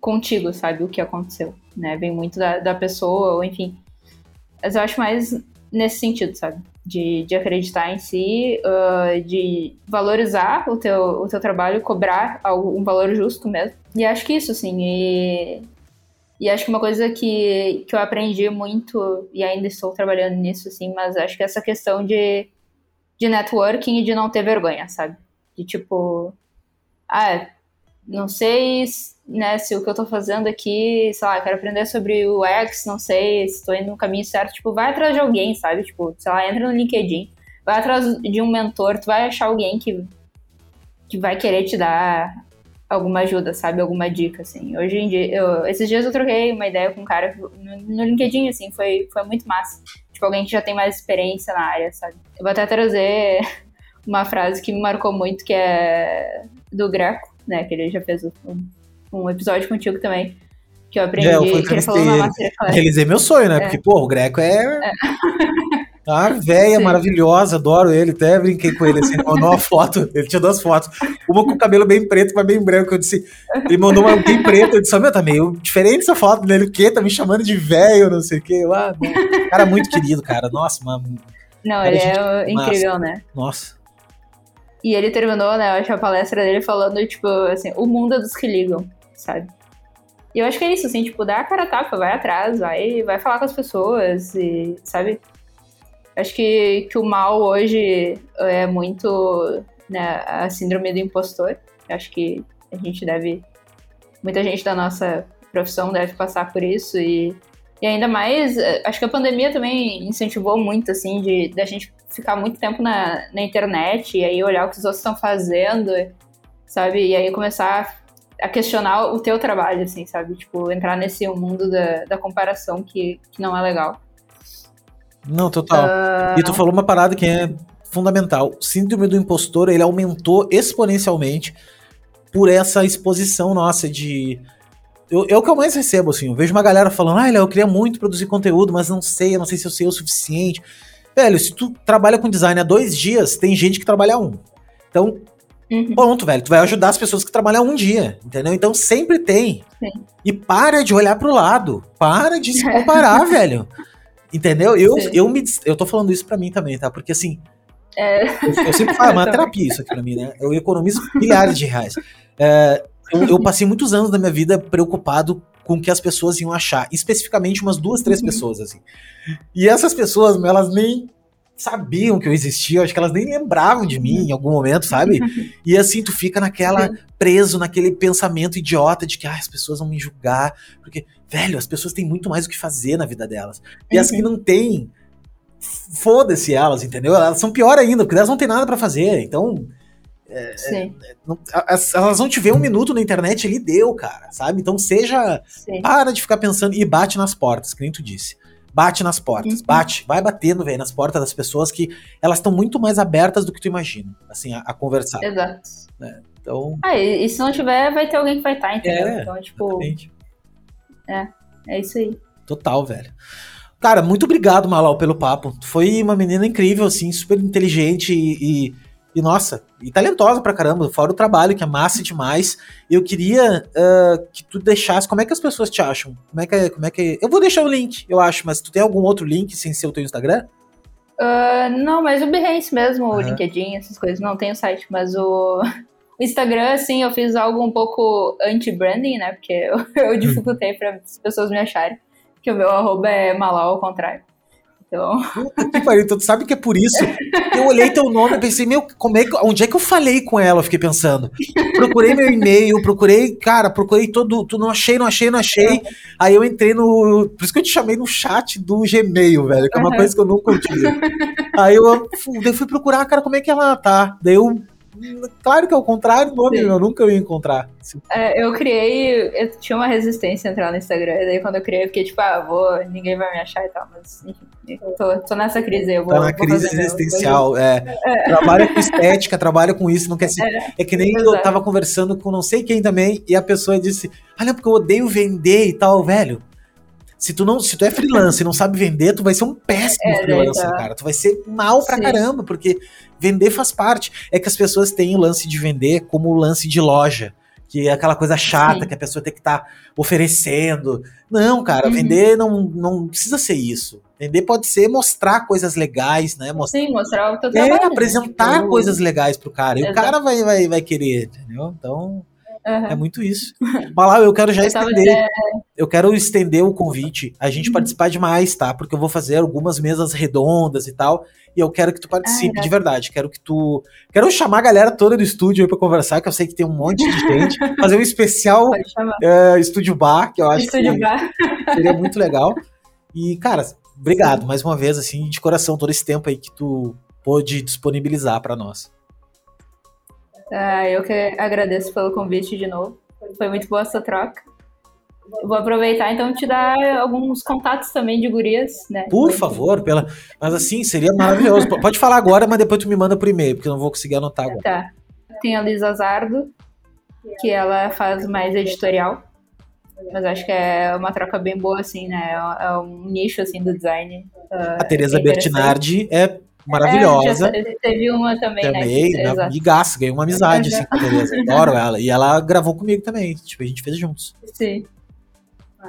contigo, sabe, o que aconteceu, né? Vem muito da, da pessoa, ou enfim. Mas eu acho mais nesse sentido, sabe? De, de acreditar em si, uh, de valorizar o teu, o teu trabalho, cobrar um valor justo mesmo. E acho que isso, assim, e, e acho que uma coisa que, que eu aprendi muito, e ainda estou trabalhando nisso, assim, mas acho que essa questão de, de networking e de não ter vergonha, sabe? De tipo, ah, não sei né, se o que eu tô fazendo aqui, sei lá, quero aprender sobre o X, não sei se estou indo no caminho certo, tipo, vai atrás de alguém, sabe? Tipo, sei lá, entra no LinkedIn, vai atrás de um mentor, tu vai achar alguém que, que vai querer te dar alguma ajuda, sabe? Alguma dica, assim. Hoje em dia, eu, esses dias eu troquei uma ideia com um cara no, no LinkedIn, assim, foi, foi muito massa. Tipo, alguém que já tem mais experiência na área, sabe? Eu vou até trazer uma frase que me marcou muito, que é do Greco, né? Que ele já fez um, um episódio contigo também. Que eu aprendi. É, foi que ele falou. Realizei meu sonho, né? É. Porque, pô, o Greco é. é. Ah, velha, maravilhosa, adoro ele. Até brinquei com ele, assim, mandou uma foto. Ele tinha duas fotos. Uma com o cabelo bem preto, uma bem branco. Eu disse, ele mandou uma bem preta. Eu disse, meu, tá meio diferente essa foto dele. O quê? Tá me chamando de velho, não sei o quê. Eu, ah, cara, muito querido, cara. Nossa, mano. Não, ele é incrível, né? Nossa. E ele terminou, né, eu acho a palestra dele falando, tipo, assim, o mundo é dos que ligam, sabe? E eu acho que é isso, assim, tipo, dá a cara a tapa, vai atrás, vai, vai falar com as pessoas, e, sabe? Acho que, que o mal hoje é muito né, a síndrome do impostor. Acho que a gente deve. Muita gente da nossa profissão deve passar por isso e e ainda mais, eh, acho que a pandemia também incentivou muito, assim, de da gente ficar muito tempo na, na internet e aí olhar o que os outros estão fazendo, sabe? E aí começar a questionar o teu trabalho, assim, sabe? Tipo, entrar nesse mundo da, da comparação que, que não é legal. Não, total. Uh... E tu falou uma parada que é fundamental. Síndrome do impostor, ele aumentou exponencialmente por essa exposição nossa de eu, é o que eu mais recebo, assim. Eu vejo uma galera falando, ah, eu queria muito produzir conteúdo, mas não sei, eu não sei se eu sei o suficiente. Velho, se tu trabalha com design há dois dias, tem gente que trabalha um. Então, uhum. pronto, velho. Tu vai ajudar as pessoas que trabalham um dia, entendeu? Então sempre tem. Sim. E para de olhar pro lado. Para de se comparar, velho. Entendeu? Eu, eu, me, eu tô falando isso pra mim também, tá? Porque assim. É. Eu, eu sempre falo, é uma terapia isso aqui pra mim, né? Eu economizo milhares de reais. É, eu, eu, passei muitos anos da minha vida preocupado com o que as pessoas iam achar. Especificamente umas duas, três uhum. pessoas, assim. E essas pessoas, elas nem sabiam que eu existia, acho que elas nem lembravam de mim em algum momento, sabe? E assim, tu fica naquela, preso naquele pensamento idiota de que ah, as pessoas vão me julgar, porque, velho, as pessoas têm muito mais o que fazer na vida delas. E uhum. as que não têm, foda-se elas, entendeu? Elas são pior ainda, porque elas não têm nada para fazer, então é, é, não, elas vão te ver um minuto na internet ali deu, cara, sabe? Então seja. Sim. Para de ficar pensando e bate nas portas, que nem tu disse. Bate nas portas, uhum. bate, vai batendo, velho, nas portas das pessoas que elas estão muito mais abertas do que tu imagina, assim, a, a conversar. Exato. Né? Então. Ah, e, e, se não tiver, vai ter alguém que vai estar, entendeu? É, então, tipo. Exatamente. É, é isso aí. Total, velho. Cara, muito obrigado, Malau, pelo papo. Tu foi uma menina incrível, assim, super inteligente e, e, e, nossa, e talentosa pra caramba, fora o trabalho, que é massa demais. Eu queria uh, que tu deixasse. Como é que as pessoas te acham? Como é que, como é que. Eu vou deixar o link, eu acho, mas tu tem algum outro link sem ser o teu Instagram? Uh, não, mas o Behance mesmo, uhum. o LinkedIn, essas coisas. Não tem o site, mas o. O Instagram, assim, eu fiz algo um pouco anti-branding, né? Porque eu, eu dificultei para as pessoas me acharem que o meu arroba é Malau ao contrário. Então... Que pariu, então tu sabe que é por isso eu olhei teu nome e pensei, meu, como é que, onde é que eu falei com ela? Eu fiquei pensando. Procurei meu e-mail, procurei, cara, procurei todo, tu não achei, não achei, não achei. Aí eu entrei no, por isso que eu te chamei no chat do Gmail, velho, que é uma uhum. coisa que eu nunca utilizei. Aí eu, eu fui procurar, cara, como é que ela tá? Daí eu Claro que é o contrário nome, eu nunca ia encontrar. É, eu criei, eu tinha uma resistência a entrar no Instagram, e daí quando eu criei, eu fiquei tipo, ah, vou, ninguém vai me achar e tal, mas enfim, tô, tô nessa crise, eu vou. Tá na vou crise existencial, é. é. Trabalha com estética, trabalha com isso, não quer ser. É, é que nem Exato. eu tava conversando com não sei quem também, e a pessoa disse, olha, porque eu odeio vender e tal, velho. Se tu, não, se tu é freelancer e não sabe vender, tu vai ser um péssimo é, freelancer, cara. Tu vai ser mal pra Sim. caramba, porque vender faz parte. É que as pessoas têm o lance de vender como o lance de loja. Que é aquela coisa chata Sim. que a pessoa tem que estar tá oferecendo. Não, cara, uhum. vender não, não precisa ser isso. Vender pode ser mostrar coisas legais, né? Mostrar, Sim, mostrar o teu é, trabalho. É, apresentar né? coisas legais pro cara. E Exato. o cara vai, vai, vai querer, entendeu? Então. Uhum. É muito isso. Malau, eu quero já eu estender. Eu quero estender o convite, a gente uhum. participar demais, tá? Porque eu vou fazer algumas mesas redondas e tal. E eu quero que tu participe de verdade. Quero que tu. Quero chamar a galera toda do estúdio aí pra conversar, que eu sei que tem um monte de gente. fazer um especial uh, Estúdio Bar, que eu acho estúdio que bar. seria muito legal. E, cara, obrigado Sim. mais uma vez, assim, de coração, todo esse tempo aí que tu pôde disponibilizar para nós. Ah, eu que agradeço pelo convite de novo. Foi muito boa essa troca. vou aproveitar então te dar alguns contatos também de gurias, né? Por favor, pela. Mas assim, seria maravilhoso. Pode falar agora, mas depois tu me manda por e-mail, porque eu não vou conseguir anotar agora. Tá. Tem a Lisa Zardo, que ela faz mais editorial. Mas acho que é uma troca bem boa, assim, né? É um nicho, assim, do design. Uh, a Teresa Bertinardi é maravilhosa. É, teve uma também, né, também né? De Migaça, ganhei uma amizade, assim, com a Tereza. Adoro ela. E ela gravou comigo também. Tipo, a gente fez juntos. Sim.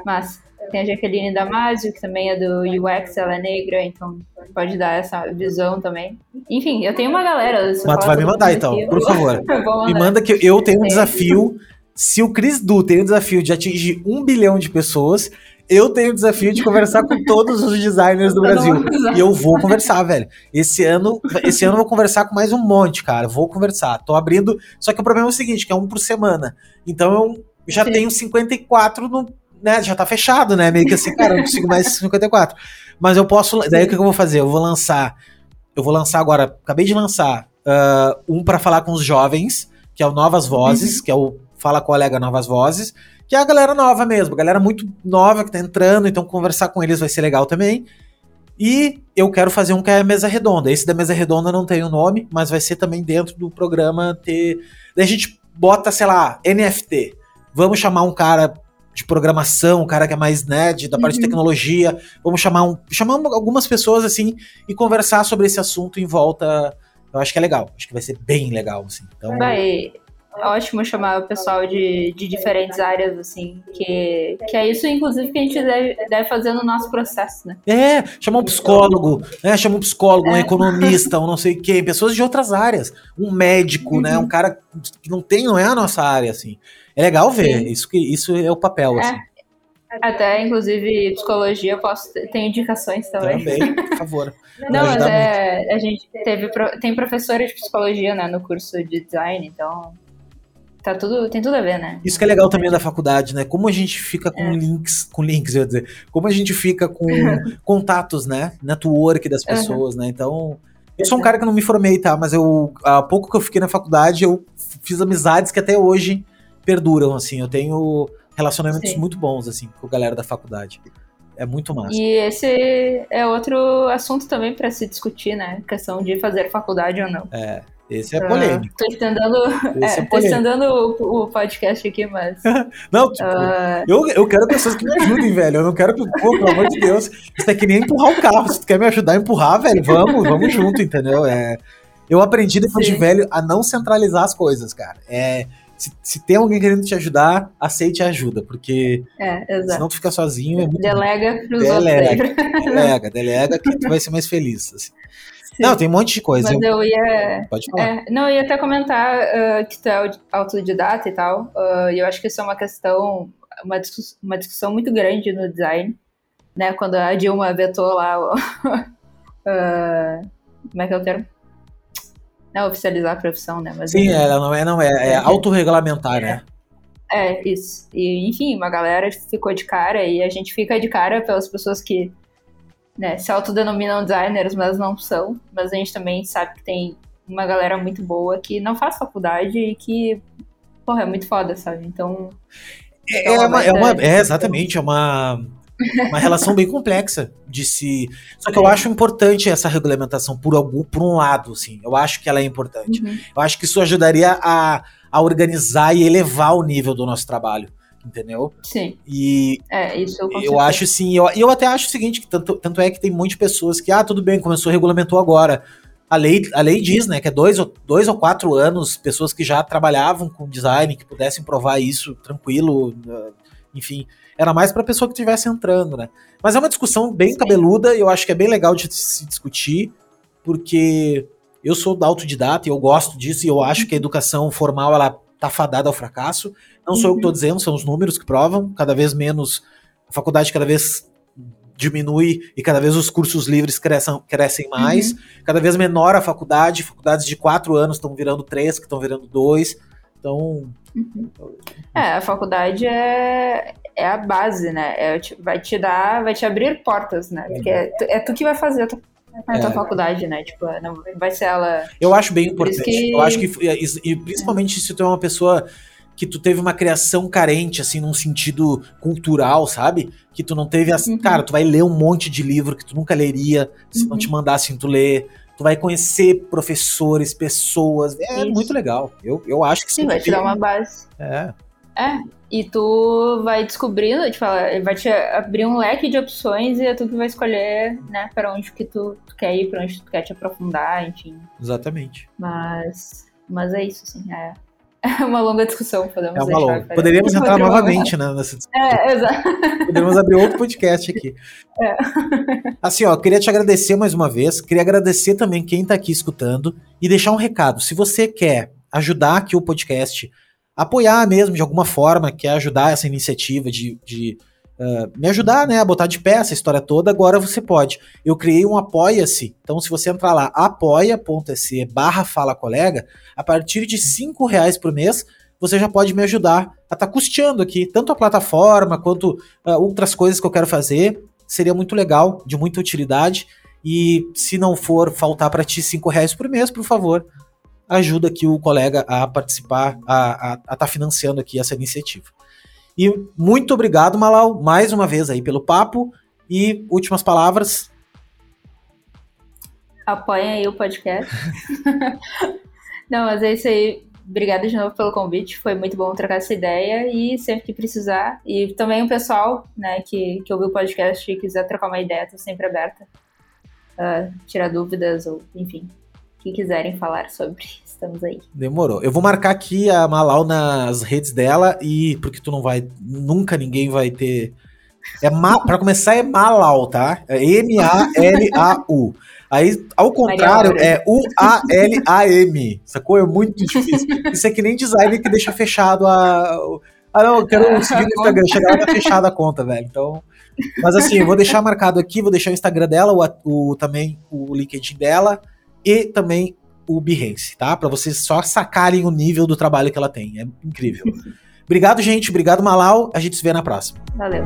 Mas tem a Jaqueline Damasio, que também é do UX, ela é negra, então pode dar essa visão também. Enfim, eu tenho uma galera. Mas tu vai me mandar então, por favor. me manda que eu tenho um desafio. Se o Chris Du tem o desafio de atingir um bilhão de pessoas, eu tenho o desafio de conversar com todos os designers do Brasil. E eu vou conversar, velho. Esse ano, esse ano eu vou conversar com mais um monte, cara. Vou conversar. Tô abrindo. Só que o problema é o seguinte, que é um por semana. Então eu já Sim. tenho 54 no. Né, já tá fechado, né? Meio que assim, cara, eu não consigo mais 54. Mas eu posso. Daí o que eu vou fazer? Eu vou lançar. Eu vou lançar agora. Acabei de lançar uh, um para falar com os jovens, que é o Novas Vozes, uhum. que é o Fala Colega Novas Vozes que é a galera nova mesmo, galera muito nova que tá entrando, então conversar com eles vai ser legal também. E eu quero fazer um que é a mesa redonda. Esse da mesa redonda não tem o um nome, mas vai ser também dentro do programa ter. Daí a gente bota, sei lá, NFT. Vamos chamar um cara de programação, um cara que é mais nerd da parte uhum. de tecnologia. Vamos chamar um, chamar algumas pessoas assim e conversar sobre esse assunto em volta. Eu acho que é legal. Acho que vai ser bem legal, assim. Então, vai, ótimo chamar o pessoal de, de diferentes áreas, assim, que, que é isso, inclusive, que a gente deve, deve fazer no nosso processo, né? É, chamar um psicólogo, né? Chamar um psicólogo, um é. economista, um não sei quem, pessoas de outras áreas, um médico, uhum. né? Um cara que não tem, não é a nossa área, assim. É legal ver, isso, que, isso é o papel, é. assim. Até, inclusive, psicologia, eu posso ter indicações também. Também, por favor. Não, mas é, a gente teve, tem professora de psicologia né, no curso de design, então Tá tudo, tem tudo a ver, né? Isso que é legal também da faculdade, né? Como a gente fica com é. links, com links, eu ia dizer, como a gente fica com contatos, né? Network das pessoas, uhum. né? Então, eu sou um cara que não me formei, tá? Mas eu, há pouco que eu fiquei na faculdade, eu fiz amizades que até hoje perduram, assim. Eu tenho relacionamentos Sim. muito bons, assim, com a galera da faculdade. É muito massa. E esse é outro assunto também para se discutir, né? A questão de fazer faculdade ou não. É. Esse é polêmico. Uh, tô estendendo, é, é tô estendendo o, o, podcast aqui, mas. não, tipo, uh... eu, eu quero pessoas que me ajudem, velho. Eu não quero que, pô, pelo amor de Deus. Isso é que nem empurrar o carro. Se tu quer me ajudar a empurrar, velho, vamos, vamos junto, entendeu? É, eu aprendi depois Sim. de velho a não centralizar as coisas, cara. É, se, se, tem alguém querendo te ajudar, aceite a ajuda, porque é, senão tu fica sozinho. É muito delega pros delega, outros. Delega, delega, que tu vai ser mais feliz. Assim. Não, tem um monte de coisa. Mas eu ia. Pode falar. É, não, eu ia até comentar uh, que tu é autodidata e tal. Uh, eu acho que isso é uma questão, uma, discuss uma discussão muito grande no design. Né? Quando a Dilma vetou lá o. uh, como é que é o termo? Não oficializar a profissão, né? Mas, Sim, ela não é, não é, é autorregulamentar, é. né? É, isso. E, enfim, uma galera ficou de cara e a gente fica de cara pelas pessoas que né, se autodenominam designers, mas não são. Mas a gente também sabe que tem uma galera muito boa que não faz faculdade e que, porra, é muito foda, sabe? Então. É, é, uma, é, uma, é exatamente, é uma, uma relação bem complexa de se. Só que eu acho importante essa regulamentação por algum, por um lado, assim. Eu acho que ela é importante. Uhum. Eu acho que isso ajudaria a, a organizar e elevar o nível do nosso trabalho entendeu? Sim. E é, isso eu, eu acho sim, eu, eu até acho o seguinte, que tanto, tanto é que tem um monte de pessoas que, ah, tudo bem, começou, regulamentou agora. A lei, a lei diz, né, que é dois, dois ou quatro anos, pessoas que já trabalhavam com design, que pudessem provar isso tranquilo, ah, enfim, era mais para pessoa que estivesse entrando, né? Mas é uma discussão bem Sim. cabeluda e eu acho que é bem legal de se discutir, porque eu sou da autodidata e eu gosto disso e eu acho que a educação formal ela tá fadada ao fracasso. Não sou eu que estou uhum. dizendo, são os números que provam. Cada vez menos, a faculdade cada vez diminui e cada vez os cursos livres crescem, crescem mais. Uhum. Cada vez menor a faculdade, faculdades de quatro anos estão virando três, que estão virando dois. Então. Uhum. É, a faculdade é, é a base, né? É, vai te dar, vai te abrir portas, né? Porque é, é tu que vai fazer na é. tua faculdade, né? Tipo, não vai ser ela. Eu acho bem importante. Que... Eu acho que. E principalmente se tu é uma pessoa que tu teve uma criação carente, assim, num sentido cultural, sabe? Que tu não teve. Assim, uhum. Cara, tu vai ler um monte de livro que tu nunca leria se uhum. não te mandassem tu ler. Tu vai conhecer professores, pessoas. É Isso. muito legal. Eu, eu acho que sim. Vai te dar uma base. É. É, e tu vai descobrindo, tipo, vai te abrir um leque de opções e é tu que vai escolher, né, para onde que tu, tu, quer ir, para onde tu quer te aprofundar, enfim. Exatamente. Mas, mas é isso, assim, é, é uma longa discussão, podemos é uma longa. Poderíamos entrar novamente né, nessa discussão. É, exato. Poderíamos abrir outro podcast aqui. É. Assim, ó, queria te agradecer mais uma vez, queria agradecer também quem está aqui escutando e deixar um recado. Se você quer ajudar aqui o podcast apoiar mesmo de alguma forma, quer ajudar essa iniciativa de, de uh, me ajudar né, a botar de pé essa história toda, agora você pode. Eu criei um Apoia-se, então se você entrar lá, apoia.se barra Fala Colega, a partir de cinco reais por mês, você já pode me ajudar a estar tá custeando aqui, tanto a plataforma quanto uh, outras coisas que eu quero fazer. Seria muito legal, de muita utilidade. E se não for faltar para ti cinco reais por mês, por favor, ajuda aqui o colega a participar, a estar tá financiando aqui essa iniciativa. E muito obrigado, Malau, mais uma vez aí pelo papo. E últimas palavras. Apoiem aí o podcast. Não, mas é isso aí. Obrigada de novo pelo convite. Foi muito bom trocar essa ideia e sempre que precisar. E também o pessoal né, que, que ouviu o podcast e quiser trocar uma ideia, estou sempre aberta. Uh, tirar dúvidas ou, enfim, que quiserem falar sobre. Estamos aí. Demorou. Eu vou marcar aqui a Malau nas redes dela e porque tu não vai, nunca ninguém vai ter. É ma, para começar é Malau, tá? É M A L A U. Aí, ao contrário, é U-A-L-A-M. Sacou? É muito difícil. Isso é que nem designer que deixa fechado a. Ah, não, eu quero seguir no Instagram. Chegar lá tá fechada a conta, velho. Então. Mas assim, eu vou deixar marcado aqui, vou deixar o Instagram dela, o, o também o LinkedIn dela e também o Behance, tá? Para vocês só sacarem o nível do trabalho que ela tem. É incrível. Obrigado, gente. Obrigado, Malau. A gente se vê na próxima. Valeu.